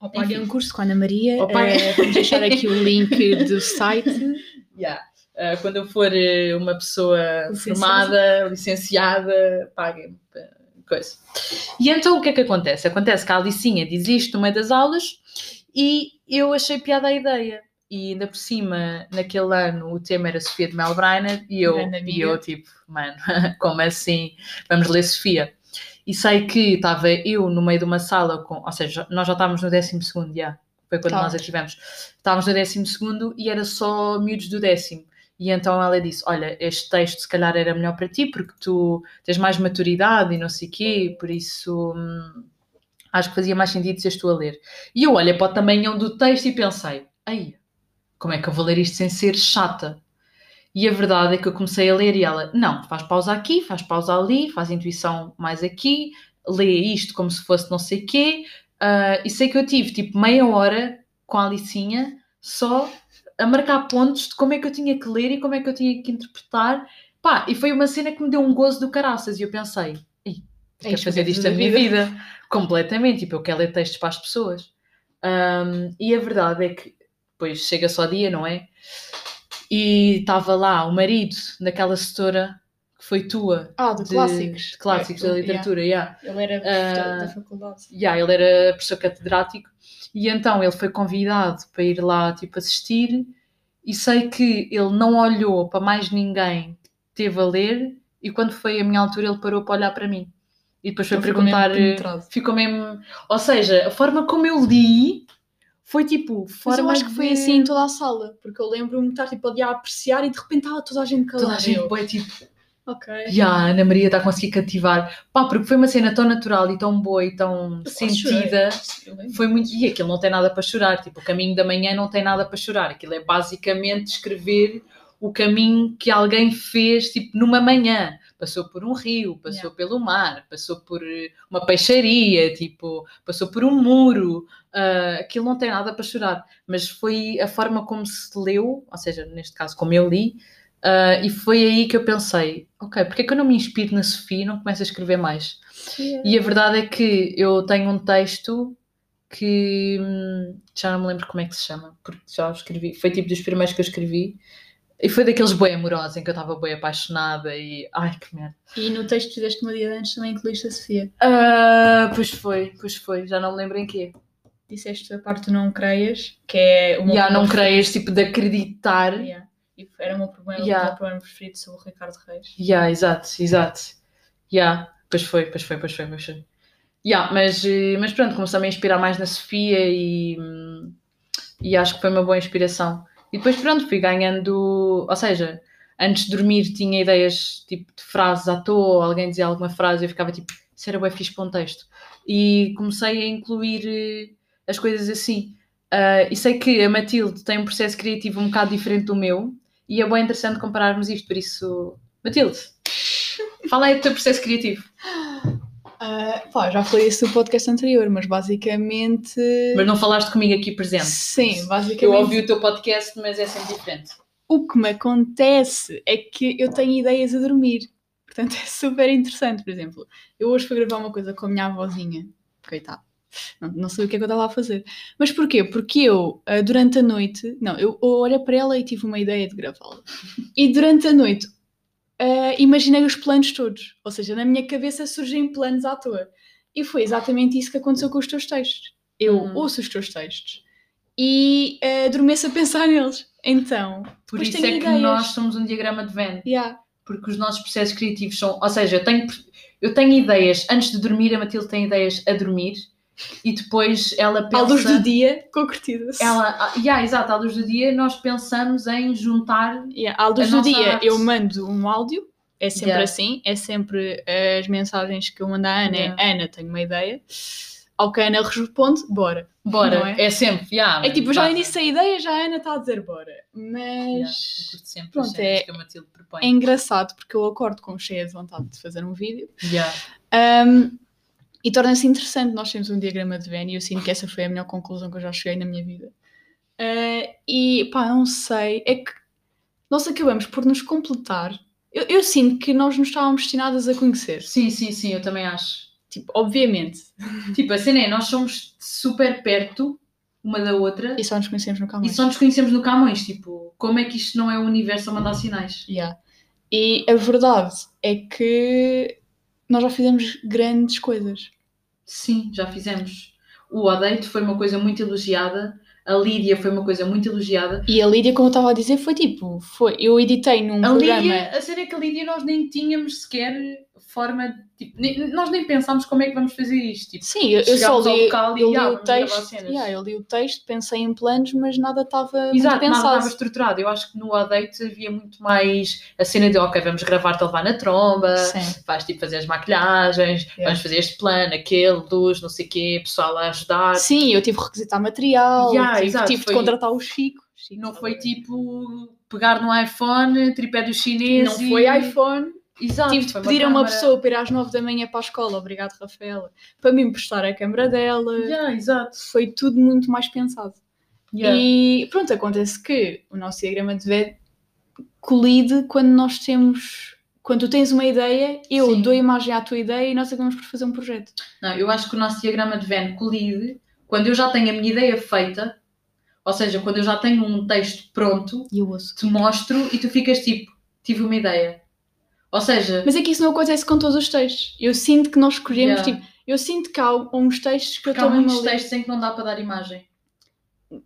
Ou paguem Enfim. um curso com a Ana Maria. Ou paguem- eh, vamos deixar aqui o link do site. yeah, uh, quando eu for uh, uma pessoa Licenciada. formada, licenciada, paguem-me pa- coisa. E então o que é que acontece? Acontece que a Alicinha diz isto no meio das aulas e eu achei piada a ideia. E ainda por cima, naquele ano, o tema era Sofia de Melbreiner e eu, e eu tipo, mano, como assim? Vamos ler Sofia. E sei que estava eu no meio de uma sala com, ou seja, nós já estávamos no 12 segundo, já. Foi quando nós Estávamos. a tivemos. Estávamos no 12 segundo e era só miúdos do décimo. E então ela disse: Olha, este texto se calhar era melhor para ti porque tu tens mais maturidade e não sei o quê, por isso hum, acho que fazia mais sentido seres tu a ler. E eu olhei para o tamanhão do texto e pensei: Ai, como é que eu vou ler isto sem ser chata? E a verdade é que eu comecei a ler e ela: Não, faz pausa aqui, faz pausa ali, faz intuição mais aqui, lê isto como se fosse não sei o quê. Ah, e sei que eu tive tipo meia hora com a Alicinha só a marcar pontos de como é que eu tinha que ler e como é que eu tinha que interpretar. Pá, e foi uma cena que me deu um gozo do caraças. E eu pensei, "Ei, eu É quero isto fazer disto a minha da vida. Completamente. Tipo, eu quero ler textos para as pessoas. Ahm, e a verdade é que depois chega só dia, não é? E estava lá o marido daquela setora foi tua. Ah, do de- Clássicos. de clássicos É, da literatura, yeah. yeah. Ele era Ah, da, da faculdade. Yeah, ele era professor catedrático e então ele foi convidado para ir lá tipo assistir e sei que ele não olhou para mais ninguém que teve a ler e quando foi a minha altura ele parou para olhar para mim e depois foi ficou perguntar mesmo penetrado. ficou mesmo ou seja a forma como eu li foi tipo Mas eu acho que foi de- assim em toda a sala, porque eu lembro-me de estar tipo, ali a apreciar e de repente estava toda a gente calada. toda a gente Eu, foi tipo Ok. e a Ana Maria está a conseguir cativar pá porque foi uma cena tão natural e tão boa e tão Eu sentida. Foi muito. E aquilo não tem nada para chorar. Tipo, o caminho da manhã não tem nada para chorar. Aquilo é basicamente escrever o caminho que alguém fez, tipo, numa manhã. Passou por um rio, passou pelo mar, passou por eh, uma peixaria, tipo, passou por um muro. Ah, aquilo não tem nada para chorar. Mas foi a forma como se leu, ou seja, neste caso, como eu li, ah, e foi aí que eu pensei: ok, porque é que eu não me inspiro na Sofia e não começo a escrever mais? E a verdade é que eu tenho um texto que hum, já não me lembro como é que se chama, porque já o escrevi, foi tipo dos primeiros que eu escrevi. E foi daqueles boi amorosos em que eu estava bem apaixonada e. Ai que merda. E no texto que fizeste uma dia antes também incluíste a Sofia. Ah, pois foi, pois foi, já não me lembro em quê. Disseste a parte do não creias, que é meu Já não problema creias, tipo, de acreditar. Yeah. E era o meu problema, Yeah. o problema preferido sobre o Ricardo Reis. Já, exato, exato. Já, pois foi, pois foi, pois foi, pois foi. Já, mas, eh, mas pronto, comecei-me a inspirar mais na Sofia e, e acho que foi uma boa inspiração. E E depois, pronto, fui ganhando. Ou seja, antes de dormir tinha ideias tipo de frases à toa, alguém dizia alguma frase e eu ficava tipo, isso era bem fixe para um texto. E comecei a incluir eh, as coisas assim. Uh, e sei que a Matilde tem um processo criativo um bocado diferente do meu e é bem interessante compararmos isto, por isso. Matilde, fala aí do teu processo criativo. Uh, pá, já falei isso no podcast anterior, mas basicamente. Mas não falaste comigo aqui presente. Sim, basicamente. Eu ouvi o teu podcast, mas é sempre diferente. O que me acontece é que eu tenho ideias a dormir. Portanto, é super interessante. Por exemplo, eu hoje fui gravar uma coisa com a minha avózinha. Coitado. Não, não sei o que é que eu estava a fazer. Mas porquê? Porque eu, uh, durante a noite. Não, eu, eu olhei para ela e tive uma ideia de gravá-la. E durante a noite uh, imaginei os planos todos. Ou seja, na minha cabeça surgem planos à toa. E foi exatamente isso que aconteceu com os teus textos. Eu hum. ouço os teus textos e uh, adormeço a pensar neles. Então, por isso é ideias. que nós somos um diagrama de Venn. Yeah. Porque os nossos processos criativos são. Ou seja, eu tenho, eu tenho ideias antes de dormir, a Matilde tem ideias a dormir e depois ela pensa. À luz do dia, concretiza-se. Ela, ah, yeah, exato, à luz do dia nós pensamos em juntar. Yeah, à luz do dia arte. eu mando um áudio, é sempre yeah. assim, é sempre as mensagens que eu mando à Ana, yeah. Ana, tenho uma ideia. Ao que a Ana responde, bora. Bora, é? é? sempre, yeah, É tipo, já iniciei a ideia, já a Ana está a dizer bora. Mas. Yeah, sempre pronto, é, que a Matilde propõe. é engraçado porque eu acordo com cheia de vontade de fazer um vídeo. Um, e torna-se interessante nós temos um diagrama de Venn e eu sinto que essa foi a melhor conclusão que eu já cheguei na minha vida. Uh, e pá, não sei, é que nós acabamos por nos completar. Eu, eu, sinto que nós nos estávamos destinadas a conhecer. Sim, sim, sim, eu também acho. Tipo, obviamente. Tipo, a cena é, nós somos super perto uma da outra. E só nos conhecemos no Camões. E só nos conhecemos no Camões. Tipo, como é que isto não é o universo a mandar sinais? Yeah. E a verdade é que nós já fizemos grandes coisas. Sim, já fizemos. O Odeito foi uma coisa muito elogiada. A Lídia foi uma coisa muito elogiada. E a Lídia, como eu estava a dizer, foi tipo, foi, eu editei num a programa... Lídia, a sério é que a Lídia nós nem tínhamos sequer forma, tipo, nem, nós nem pensámos como é que vamos fazer isto. Tipo, Sim, eu, eu só li, eu, li o texto, yeah, eu li o texto, pensei em planos, mas nada estava Exato, pensado. nada estava estruturado. Eu acho que no Adate havia muito mais a cena de, ok, vamos gravar-te a levar na tromba, Sim. vais tipo fazer as maquilhagens, yeah. vamos fazer este plano, aquele, luz, não sei o quê, pessoal a ajudar. Sim, eu tive que requisitar material, yeah, tive, exato, tive foi... de contratar o Chico. Chico não foi tipo pegar no iPhone, tripé do chinês. Não e... foi iPhone Exato, Tive de pedir a uma pessoa para ir às 9 da manhã para a escola, obrigado Rafaela, para me emprestar a câmera dela. Yeah, exato. Foi tudo muito mais pensado. Yeah. E pronto, acontece que o nosso diagrama de Venn colide quando nós temos. Quando tu tens uma ideia, eu Sim. dou imagem à tua ideia e nós acabamos por fazer um projeto. Não, eu acho que o nosso diagrama de Venn colide quando eu já tenho a minha ideia feita, ou seja, quando eu já tenho um texto pronto, te mostro e tu ficas tipo, tive uma ideia ou seja. Mas é que isso não acontece com todos os textos. Eu sinto que nós escolhemos, yeah. tipo, eu sinto que há uns textos que Porque eu estou Há muitos textos em que não dá para dar imagem.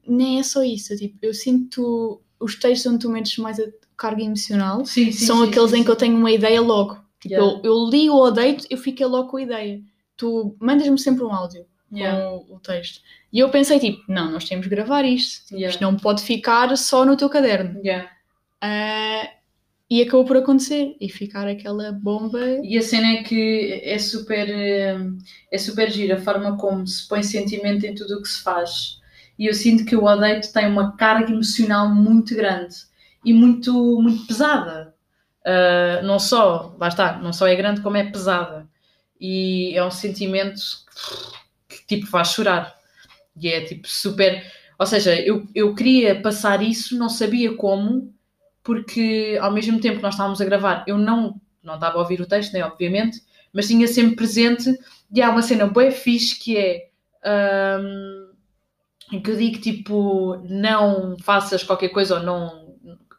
Nem é só isso, tipo, eu sinto os textos onde tu metes mais a carga emocional sim, sim, são sim, aqueles em que eu tenho uma ideia logo. Tipo, yeah. eu, eu li ou odeio, eu fiquei logo com a ideia. Tu mandas-me sempre um áudio yeah. com o texto. E eu pensei, tipo, não, nós temos de gravar isto. Tipo, isto não pode ficar só no teu caderno. Uh, e acabou por acontecer e ficar aquela bomba. E a cena é que é super, é super gira a forma como se põe sentimento em tudo o que se faz. E eu sinto que o Odeito tem uma carga emocional muito grande e muito, muito pesada. Uh, não só, lá está, não só é grande como é pesada. E é um sentimento que, que tipo faz chorar. E é tipo super. Ou seja, eu, eu queria passar isso, não sabia como, porque ao mesmo tempo que nós estávamos a gravar, eu não, não estava a ouvir o texto, nem obviamente, mas tinha sempre presente, e há uma cena bem fixe que é um, em que eu digo tipo, não faças qualquer coisa ou não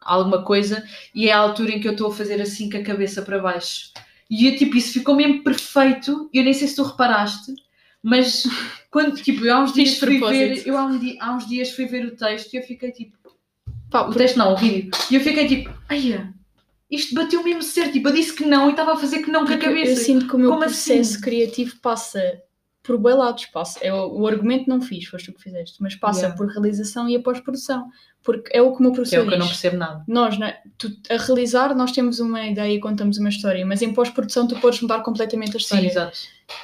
alguma coisa, e é a altura em que eu estou a fazer assim com a cabeça para baixo. E eu, tipo, isso ficou mesmo perfeito, eu nem sei se tu reparaste, mas quando, tipo, eu há uns dias fui ver, eu há, um dia, há uns dias fui ver o texto e eu fiquei tipo, Pá, o texto não, o vídeo. E eu fiquei tipo, ai, isto bateu mesmo certo. Tipo, eu disse que não e estava a fazer que não com a cabeça. Eu sinto que o meu Como processo assim? criativo passa por bem lados. Passa, é, o, o argumento não fiz, foste tu que fizeste, mas passa Yeah. por realização e a pós-produção. Porque é o que o meu Que é o que eu não percebo nada. Nós, né, tu- a realizar, nós temos uma ideia e contamos uma história, mas em pós-produção tu podes mudar completamente a Sim, história. exato.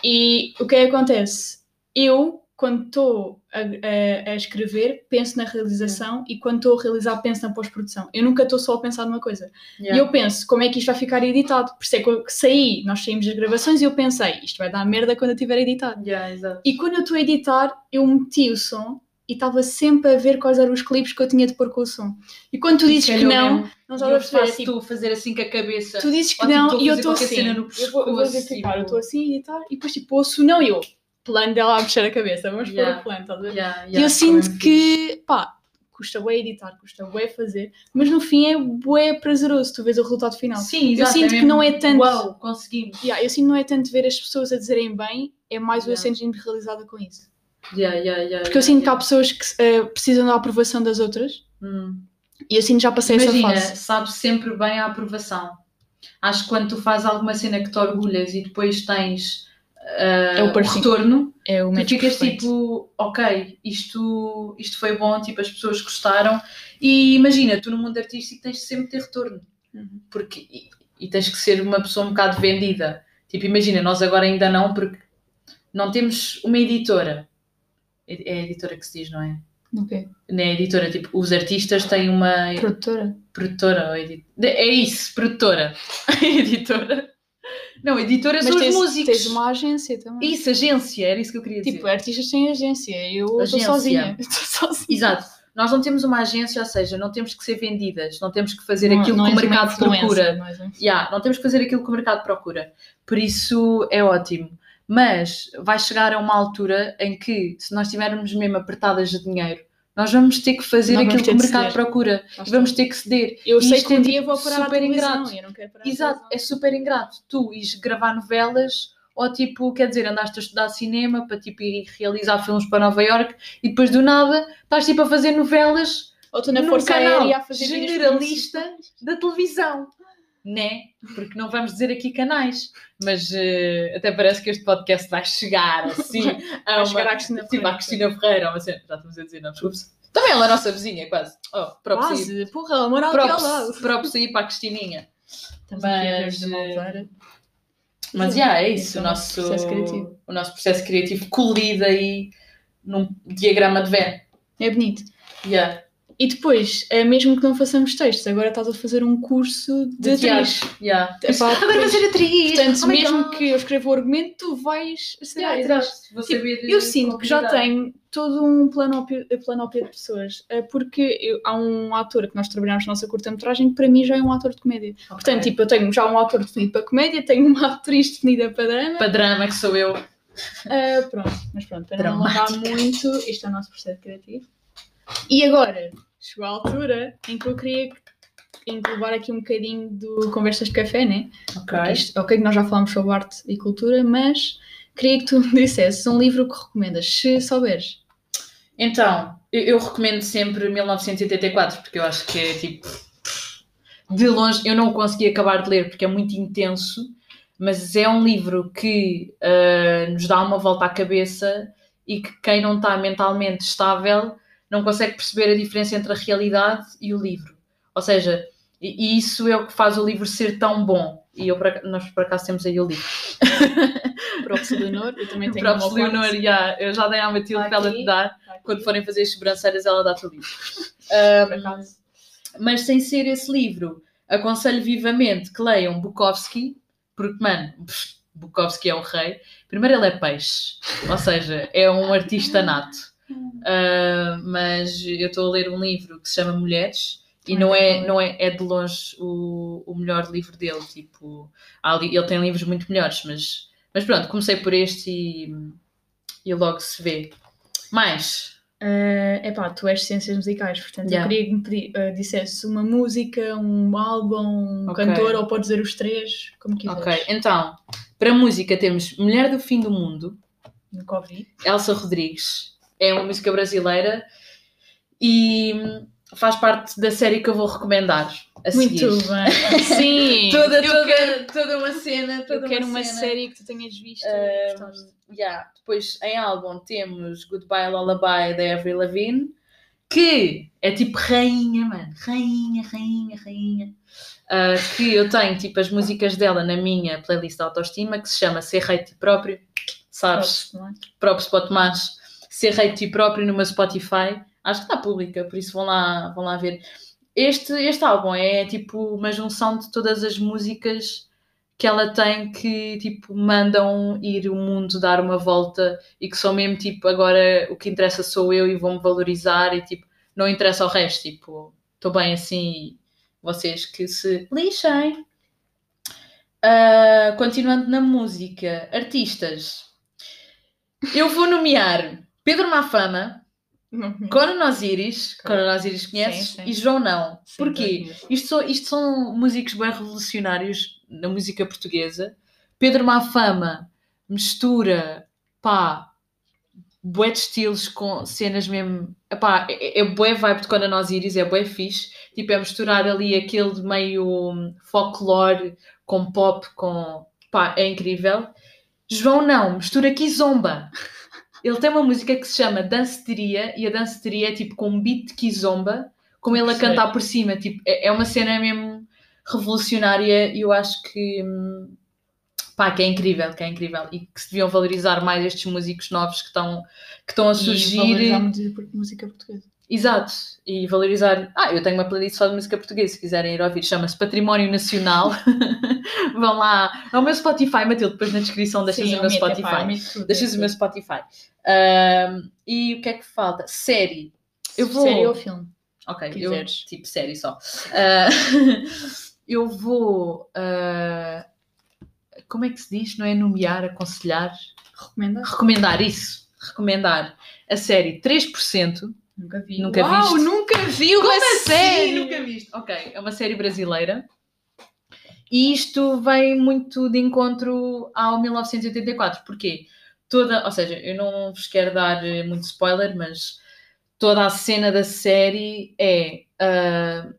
E o que é que acontece? Eu, quando estou a, a- a escrever, penso na realização e quando estou a realizar, penso na pós-produção. Eu nunca estou só a pensar numa coisa. E eu penso, como é que isto vai ficar editado? Por isso é que eu saí, nós saímos das gravações e eu pensei, isto vai dar merda quando eu tiver editado. Yeah. E quando eu estou a editar, eu meti o som e estava sempre a ver quais eram os clipes que eu tinha de pôr com o som. E quando tu dizes que Calhou não, mesmo. não estás eu a perceber. é faço tipo, tu fazer assim com a cabeça. tu dizes que Ou, tipo, não a e eu estou assim. Eu vou, eu vou pescoço, verificar, tipo- eu estou assim a editar e depois tipo ouço não e eu. Plano dela a mexer a cabeça, vamos Yeah. pôr o plano, estás a ver? Yeah, E yeah, eu sinto que, pá, custa bué editar, custa bué fazer, mas no fim é bué prazeroso, tu vês o resultado final. Sim, exato. sinto que mesmo, não é tanto- Uau, conseguimos. Yeah, eu sinto que não é tanto ver as pessoas a dizerem bem, é mais eu Yeah. sentir-me realizada com isso. Yeah, yeah, yeah, Porque eu sinto que há pessoas que eh, precisam da aprovação das outras Hum. e eu sinto que já passei Imagina, essa fase. sabes sempre bem a aprovação. Acho que quando tu fazes alguma cena que te orgulhas e depois tens ah, É o o retorno, É o tu ficas perfeito. tipo, ok, isto, isto foi bom, tipo, as pessoas gostaram. E imagina, tu no mundo artístico tens de sempre ter retorno. Uhum. Porque, e, e tens que ser uma pessoa um bocado vendida. Tipo, imagina, nós agora ainda não, porque não temos uma editora. É é a editora que se diz, não é? Ok. Não é editora, tipo, os artistas têm uma Produtora. produtora ou edi- de- É isso, produtora. editora. Não, editora são Mas os tens, músicos. tens uma agência também. Isso, agência, era isso que eu queria dizer. Tipo, artistas têm agência, eu estou sozinha. Estou sozinha. Exato. Nós não temos uma agência, ou seja, não temos que ser vendidas, não temos que fazer Não- aquilo não que o mercado procura. não um- Yeah, não temos que fazer aquilo que o mercado procura. Por isso é ótimo. Mas vai chegar a uma altura em que, se nós estivermos mesmo apertadas de dinheiro, nós vamos ter que fazer Nós aquilo que o mercado procura. E vamos ter que ceder. Eu E sei que um é, dia tipo, vou parar super ingrato. eu não quero parar Exato, é super ingrato. Tu ires gravar novelas ou tipo, quer dizer, andaste a estudar cinema para tipo ir realizar filmes para Nova York e depois do nada estás tipo a fazer novelas Ou estou na num Força canal Aérea a fazer generalista da televisão, né? Porque não vamos dizer aqui canais, mas eh, até parece que este podcast vai chegar assim a Vai uma, chegar à Cristina à Ferreira. Cristina Ferreira, uma cena- já estamos a dizer não, desculpe. Também ela é a nossa vizinha, quase. Oh, sair, Quase, porra, ela mora próprio, lado. próprio sair para a Cristininha. Estamos Mas, Malveira. Mas Sim, já, é esse isso. é O nosso processo criativo. o nosso processo criativo colorido aí num diagrama de Venn. É bonito. Yeah. E depois, é mesmo que não façamos textos, agora estás a fazer um curso de, De atriz. Yeah. Epá, Agora vai depois- ser atriz. Portanto, Oh mesmo God. que eu escreva o argumento, tu vais ser Yeah, atriz. Tipo, saber Eu sinto que já tenho todo um planópio, planópio de pessoas, eh, porque eu- há um ator que nós trabalhamos na nossa curta-metragem que para mim já é um ator de comédia. Ok. Portanto, tipo, eu tenho já um ator definido para comédia, tenho uma atriz definida para drama. para drama que sou eu. Ah, pronto, mas pronto, para não alongar Dramática. muito, este é o nosso processo criativo. E agora, chegou a altura em que eu queria englobar aqui um bocadinho do Conversas de Café, né? Ok. Isto, ok, que nós já falamos sobre arte e cultura, mas queria que tu me dissesses um livro que recomendas, se souberes. Então, eu, eu recomendo sempre 1984, porque eu acho que é tipo. De longe, eu não consegui acabar de ler porque é muito intenso, mas é um livro que ah, nos dá uma volta à cabeça e que quem não está mentalmente estável não consegue perceber a diferença entre a realidade e o livro. Ou seja, e, isso é o que faz o livro ser tão bom. E eu, nós por acaso temos aí o livro. Próprio Leonor, eu também tenho quarto. Leonor, já, eu já dei à Matilde Tá para ela te dar. Tá Quando forem fazer as sobrancelhas, ela dá-te o livro. Um, mas sem ser esse livro, aconselho vivamente que leiam Bukowski, porque, mano, Bukowski é o rei. Primeiro, ele é peixe, ou seja, é um artista nato. Uh, mas eu estou a ler um livro que se chama Mulheres e não é, não é, é de longe o, o melhor livro dele. Tipo, ele tem livros muito melhores, mas, mas pronto, comecei por este e, e logo se vê. Mais, É epá, tu és ciências musicais, portanto Yeah. eu queria que me pedi, eh, dissesse uma música, um álbum, um Ok. cantor, ou podes dizer os três, como quiseres. ok. Então, para música temos Mulher do Fim do Mundo, Nunca ouvi. Elsa Rodrigues. É uma música brasileira e faz parte da série que eu vou recomendar. A Muito seguir. bem. Sim. Toda, toda, quero, toda uma cena. Toda eu quero uma, cena. série que tu tenhas visto. Um, yeah. Depois em álbum temos Goodbye Lullaby da Avril Lavigne, que é tipo rainha, mano. Rainha, rainha, rainha. Uh, que eu tenho tipo as músicas dela na minha playlist de autoestima que se chama Ser Rei de Ti Próprio. Sabes? Próprio para o Tomás ser rei de ti próprio meu Spotify. Acho que está pública, por isso vão lá, vão lá ver. Este, este álbum é tipo uma junção de todas as músicas que ela tem que tipo mandam ir o mundo dar uma volta e que são mesmo tipo agora o que interessa sou eu e vou-me valorizar e tipo não interessa o resto, tipo estou bem assim vocês que se lixem. Ah, continuando na música, artistas. Eu vou nomear Pedro Mafama, Uhum. Conan Osiris. Conan Osiris conheces, Sim, sim. e João Não. Sim, Porquê? Isto são, isto são músicos bem revolucionários na música portuguesa. Pedro Mafama mistura, pá, bué de estilos com cenas mesmo... Epá, é, é bué vibe de Conan Osiris, é bué fixe. Tipo, é misturar ali aquele meio folclore com pop, com... Pá, é incrível. João Não, mistura Kizomba. Ele tem uma música que se chama Danceteria e a danceteria é tipo com um beat de Kizomba, com ele a Sei. cantar por cima. Tipo, é, é uma cena mesmo revolucionária e eu acho que, hum, pá, que é incrível, que é incrível e que se deviam valorizar mais estes músicos novos que estão, que estão a E surgir. valorizar muito a música portuguesa. Exato, e valorizar. Ah, eu tenho uma playlist só de música portuguesa, se quiserem ir ouvir, chama-se Património Nacional. Vão lá, é o meu Spotify, Matilde, depois na descrição deixas Sim, o meu Spotify. Deixas o meu Spotify. E o que é que falta? Série. Eu vou. Série ou filme? Ok, eu, tipo série só. Ah, eu vou. ah, como é que se diz? Não é nomear, aconselhar? Recomenda? Recomendar isso. Recomendar a série 3%. Nunca vi. Nunca Uau, viste? nunca vi uma Como assim? série! Nunca viste? Ok, é uma série brasileira. E isto vem muito de encontro ao 1984. Porquê? Toda, ou seja, eu não vos quero dar eh, muito spoiler, mas toda a cena da série é ah,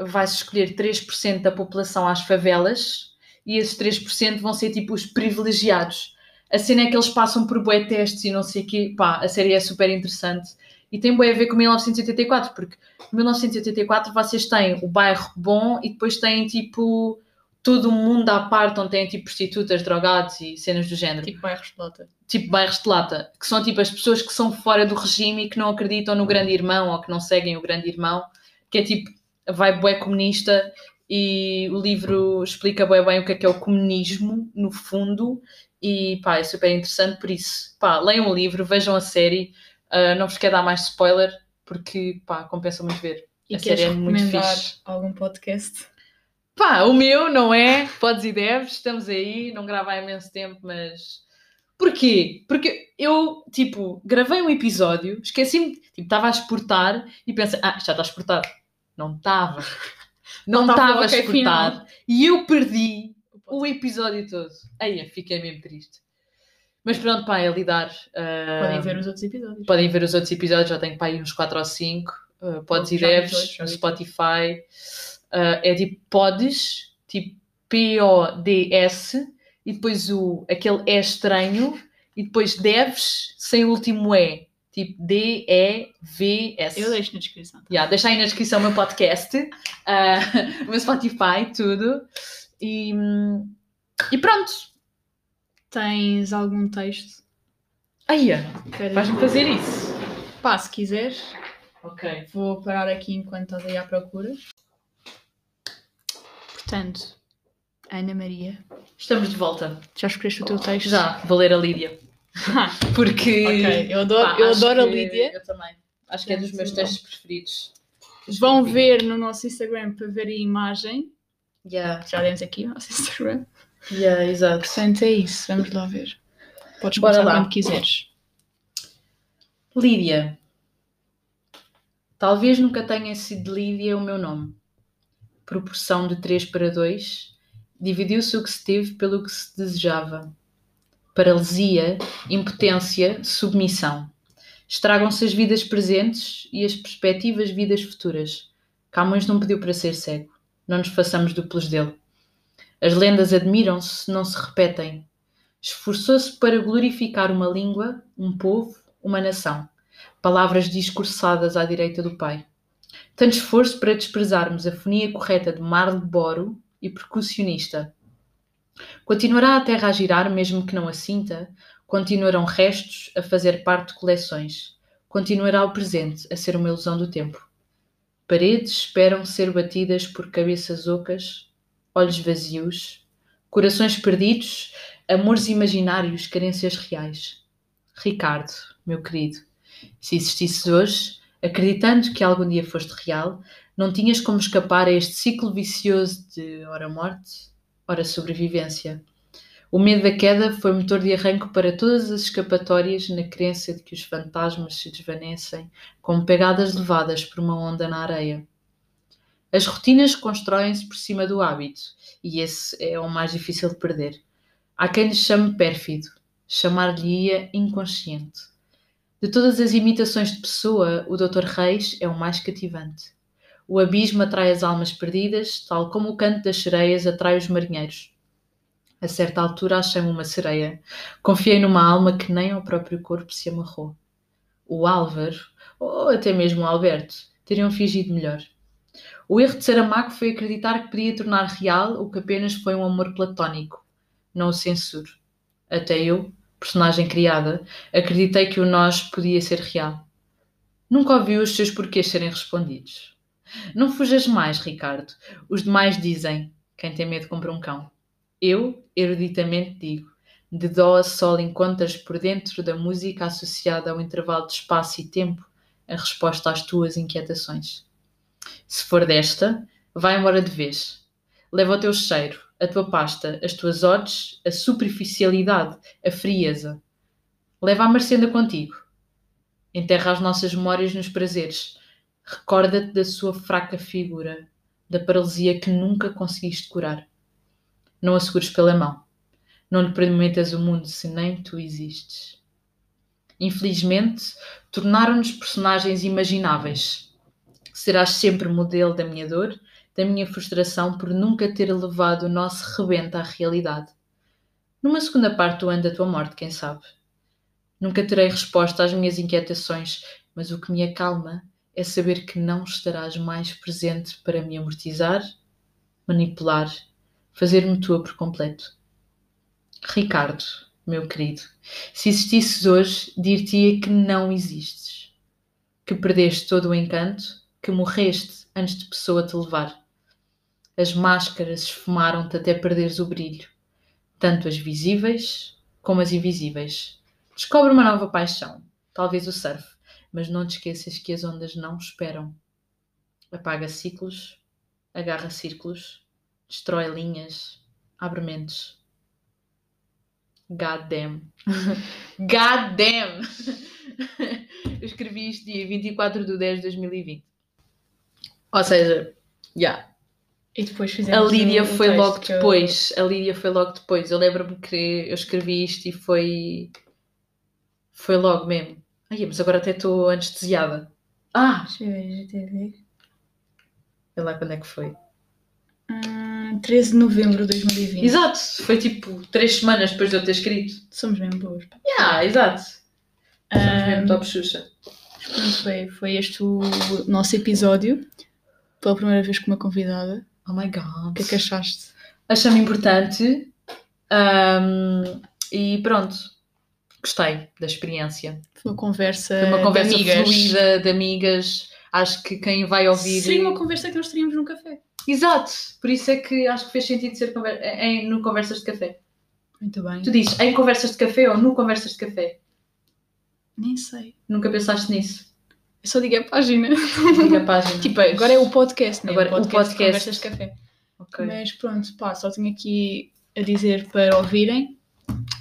vai-se escolher 3% da população às favelas e esses 3% vão ser tipo os privilegiados. A cena é que eles passam por bué testes e não sei o quê. Pá, a série é super interessante. E tem bué a ver com 1984, porque em 1984 vocês têm o bairro bom e depois têm tipo todo o mundo à parte onde têm tipo prostitutas, drogados e cenas do género Tipo bairros de lota. tipo bairros de lata, que são tipo as pessoas que são fora do regime e que não acreditam no grande irmão ou que não seguem o grande irmão, que é tipo, vai bué comunista e o livro explica bué bem o que é que é o comunismo, no fundo, e pá, é super interessante, por isso, pá, leiam o livro, vejam a série, ah, não vos quero dar mais spoiler, porque, pá, compensa muito ver. E A série é muito fixe. algum podcast? Pá, o meu, não é? Podes e deves, estamos aí, não gravo há imenso tempo, mas. Porquê? Porque eu, tipo, gravei um episódio, esqueci-me, tipo, estava a exportar e pensei, ah, já está exportado. Não estava. Não estava ok, exportar. E eu perdi o episódio todo. Aí, fiquei mesmo triste. Mas pronto, pá, é lidar. ah, Podem ver os outros episódios. Podem ver os outros episódios, já tenho para aí uns 4 ou 5. Uh, podes e deves no Spotify. Uh, é tipo podes, tipo P-O-D-S, e depois o, aquele E estranho, e depois deves sem o último E, tipo D-E-V-S. Eu deixo na descrição. Yeah, deixa aí na descrição o meu podcast, uh, o meu Spotify, tudo. E, e pronto. Tens algum texto? Aí, Queres- vais-me fazer isso. Pá, se quiseres, Ok. vou parar aqui enquanto estás aí à procura. Portanto, Ana Maria, Estamos de volta. já escreveste o teu texto? Já, vou ler a Lídia. Porque. ok, eu adoro, pá, eu adoro a Lídia. Eu também. Acho que é dos meus textos preferidos. Vão ver no nosso Instagram para ver a imagem. Yeah, Já demos aqui o nosso Instagram. Yeah, exato. Portanto, é isso. Vamos lá ver. Podes Bora começar lá. quando quiseres. Lídia. Talvez nunca tenha sido Lídia o meu nome. Proporção de 3 para 2. Dividiu-se o que se teve pelo que se desejava. Paralisia, impotência, submissão. Estragam-se as vidas presentes e as perspectivas vidas futuras. Camões não pediu para ser cego. Não nos façamos duplos dele. As lendas admiram-se, não se repetem. Esforçou-se para glorificar uma língua, um povo, uma nação. Palavras discursadas à direita do Pai. Tanto esforço para desprezarmos a fonia correta de Marlboro e percussionista. Continuará a terra a girar, mesmo que não a sinta, continuarão restos a fazer parte de coleções, continuará o presente a ser uma ilusão do tempo. Paredes esperam ser batidas por cabeças ocas, olhos vazios, corações perdidos, amores imaginários, carências reais. Ricardo, meu querido, se existisses hoje, acreditando que algum dia foste real, não tinhas como escapar a este ciclo vicioso de ora morte, ora sobrevivência. O medo da queda foi motor de arranque para todas as escapatórias na crença de que os fantasmas se desvanecem como pegadas levadas por uma onda na areia. As rotinas constroem-se por cima do hábito, e esse é o mais difícil de perder. Há quem lhe chame pérfido, chamar-lhe-ia inconsciente. De todas as imitações de pessoa, o Dr. Reis é o mais cativante. O abismo atrai as almas perdidas, tal como o canto das sereias atrai os marinheiros. A certa altura achei-me uma sereia. Confiei numa alma que nem ao próprio corpo se amarrou. O Álvaro, ou até mesmo o Alberto, teriam fingido melhor. O erro de Saramago foi acreditar que podia tornar real o que apenas foi um amor platónico. Não o censuro. Até eu, personagem criada, acreditei que o nós podia ser real. Nunca ouvi os seus porquês serem respondidos. Não fujas mais, Ricardo. Os demais dizem: quem tem medo compra um cão. Eu, eruditamente, digo: de dó a sol encontras por dentro da música associada ao intervalo de espaço e tempo a resposta às tuas inquietações. Se for desta, vai embora de vez. Leva o teu cheiro, a tua pasta, as tuas odds, a superficialidade, a frieza. Leva a Marcenda contigo. Enterra as nossas memórias nos prazeres, Recorda-te da sua fraca figura, da paralisia que nunca conseguiste curar. Não a segures pela mão. Não lhe prometas o mundo se nem tu existes. Infelizmente, tornaram-nos personagens imagináveis. Serás sempre modelo da minha dor, da minha frustração por nunca ter levado o nosso rebento à realidade. Numa segunda parte do ano da tua morte, quem sabe? Nunca terei resposta às minhas inquietações, mas o que me acalma é saber que não estarás mais presente para me amortizar, manipular, fazer-me tua por completo. Ricardo, meu querido, se existisses hoje, dir-te-ia que não existes, que perdeste todo o encanto, que morreste antes de pessoa te levar. As máscaras esfumaram-te até perderes o brilho, tanto as visíveis como as invisíveis. Descobre uma nova paixão, talvez o surf mas não te esqueças que as ondas não esperam. Apaga ciclos, agarra círculos, destrói linhas, abre mentes. God damn. God damn! Eu escrevi isto dia 24 de 10 de 2020. Ou seja, já. Yeah. E depois fizemos A Lídia um, um foi logo depois. Eu... A Lídia foi logo depois. Eu lembro-me que eu escrevi isto e foi. Foi logo mesmo. Ai, mas agora até estou anestesiada. Ah! Deixa eu ver, GTV. Vê lá quando é que foi. Hum, 13 de novembro de 2020. Exato! Foi tipo 3 semanas depois de eu ter escrito. Somos mesmo boas. Yeah, exato. Somos mesmo top Xuxa. Pronto, foi, foi este o nosso episódio. Pela primeira vez com uma convidada. Oh my god. O que é que achaste? Achei-me importante. Um, e pronto gostei da experiência. Foi uma conversa, Foi uma conversa de amigas. fluida de amigas. Acho que quem vai ouvir. Seria uma conversa que nós teríamos num café. Exato! Por isso é que acho que fez sentido ser conver... em, no Conversas de Café. Muito bem. Tu dizes em Conversas de Café ou no Conversas de Café? Nem sei. Nunca pensaste nisso? Eu só digo a página. Diga a página. tipo, agora é o podcast, né? Agora o podcast, o podcast. Conversas de Café. Ok. Mas pronto, pá, só tenho aqui a dizer para ouvirem,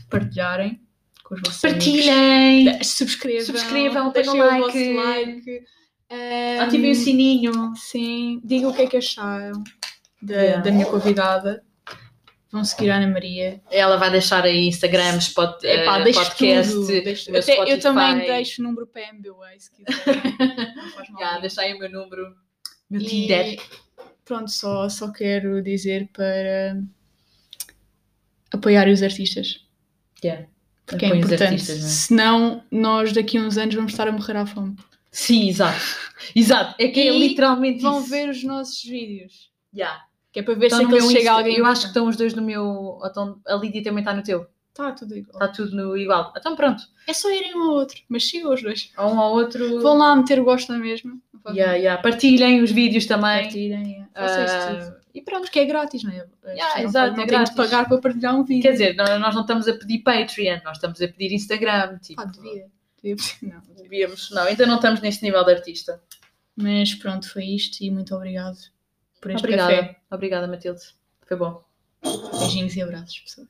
partilharem com os vossos Partilhem! amigos. Subscrevam, Subscrevam, deixem o like. vosso like. Um, Ativem o sininho. Sim, digam o que é que acharam da, Yeah. da minha convidada. Vão seguir a Ana Maria. Ela vai deixar aí Instagram, spot, Epá, eh, deixo podcast, tudo. deixo- Até eu também deixo o número para MBWay, se quiser. Nenhum. deixa aí o meu número, meu Tinder. pronto, só, só quero dizer para apoiar os artistas. Yeah. Porque é Apoiem os importante. artistas, não é? Senão, nós daqui a uns anos vamos estar a morrer à fome. Sim, exato. Exato. É que é E literalmente Vão isso. ver os nossos vídeos. Yeah. Que é para ver Estão se no aqueles meu chega Insta. alguém. Eu acho que estão os dois no meu. ou A Lídia também está no teu. Está tudo igual. Está tudo no igual. Então pronto. É só irem um ao outro. Mas sigam os dois. Há um ao outro. Vão lá meter o gosto na mesma. Yeah, yeah. Partilhem os vídeos também. Partilhem. yeah. Ah, tudo. e pronto. Porque é grátis, não é? Yeah, exato, não é têm de grátis. pagar para partilhar um vídeo. Quer dizer, nós, não estamos a pedir Patreon, nós estamos a pedir Instagram. Tipo, Pá, devia. devia. Não, devíamos. Não, ainda não estamos neste nível de artista. Mas pronto, foi isto e muito obrigado por este Obrigada. café. Obrigada, Matilde. Foi bom. Beijinhos e abraços, pessoas.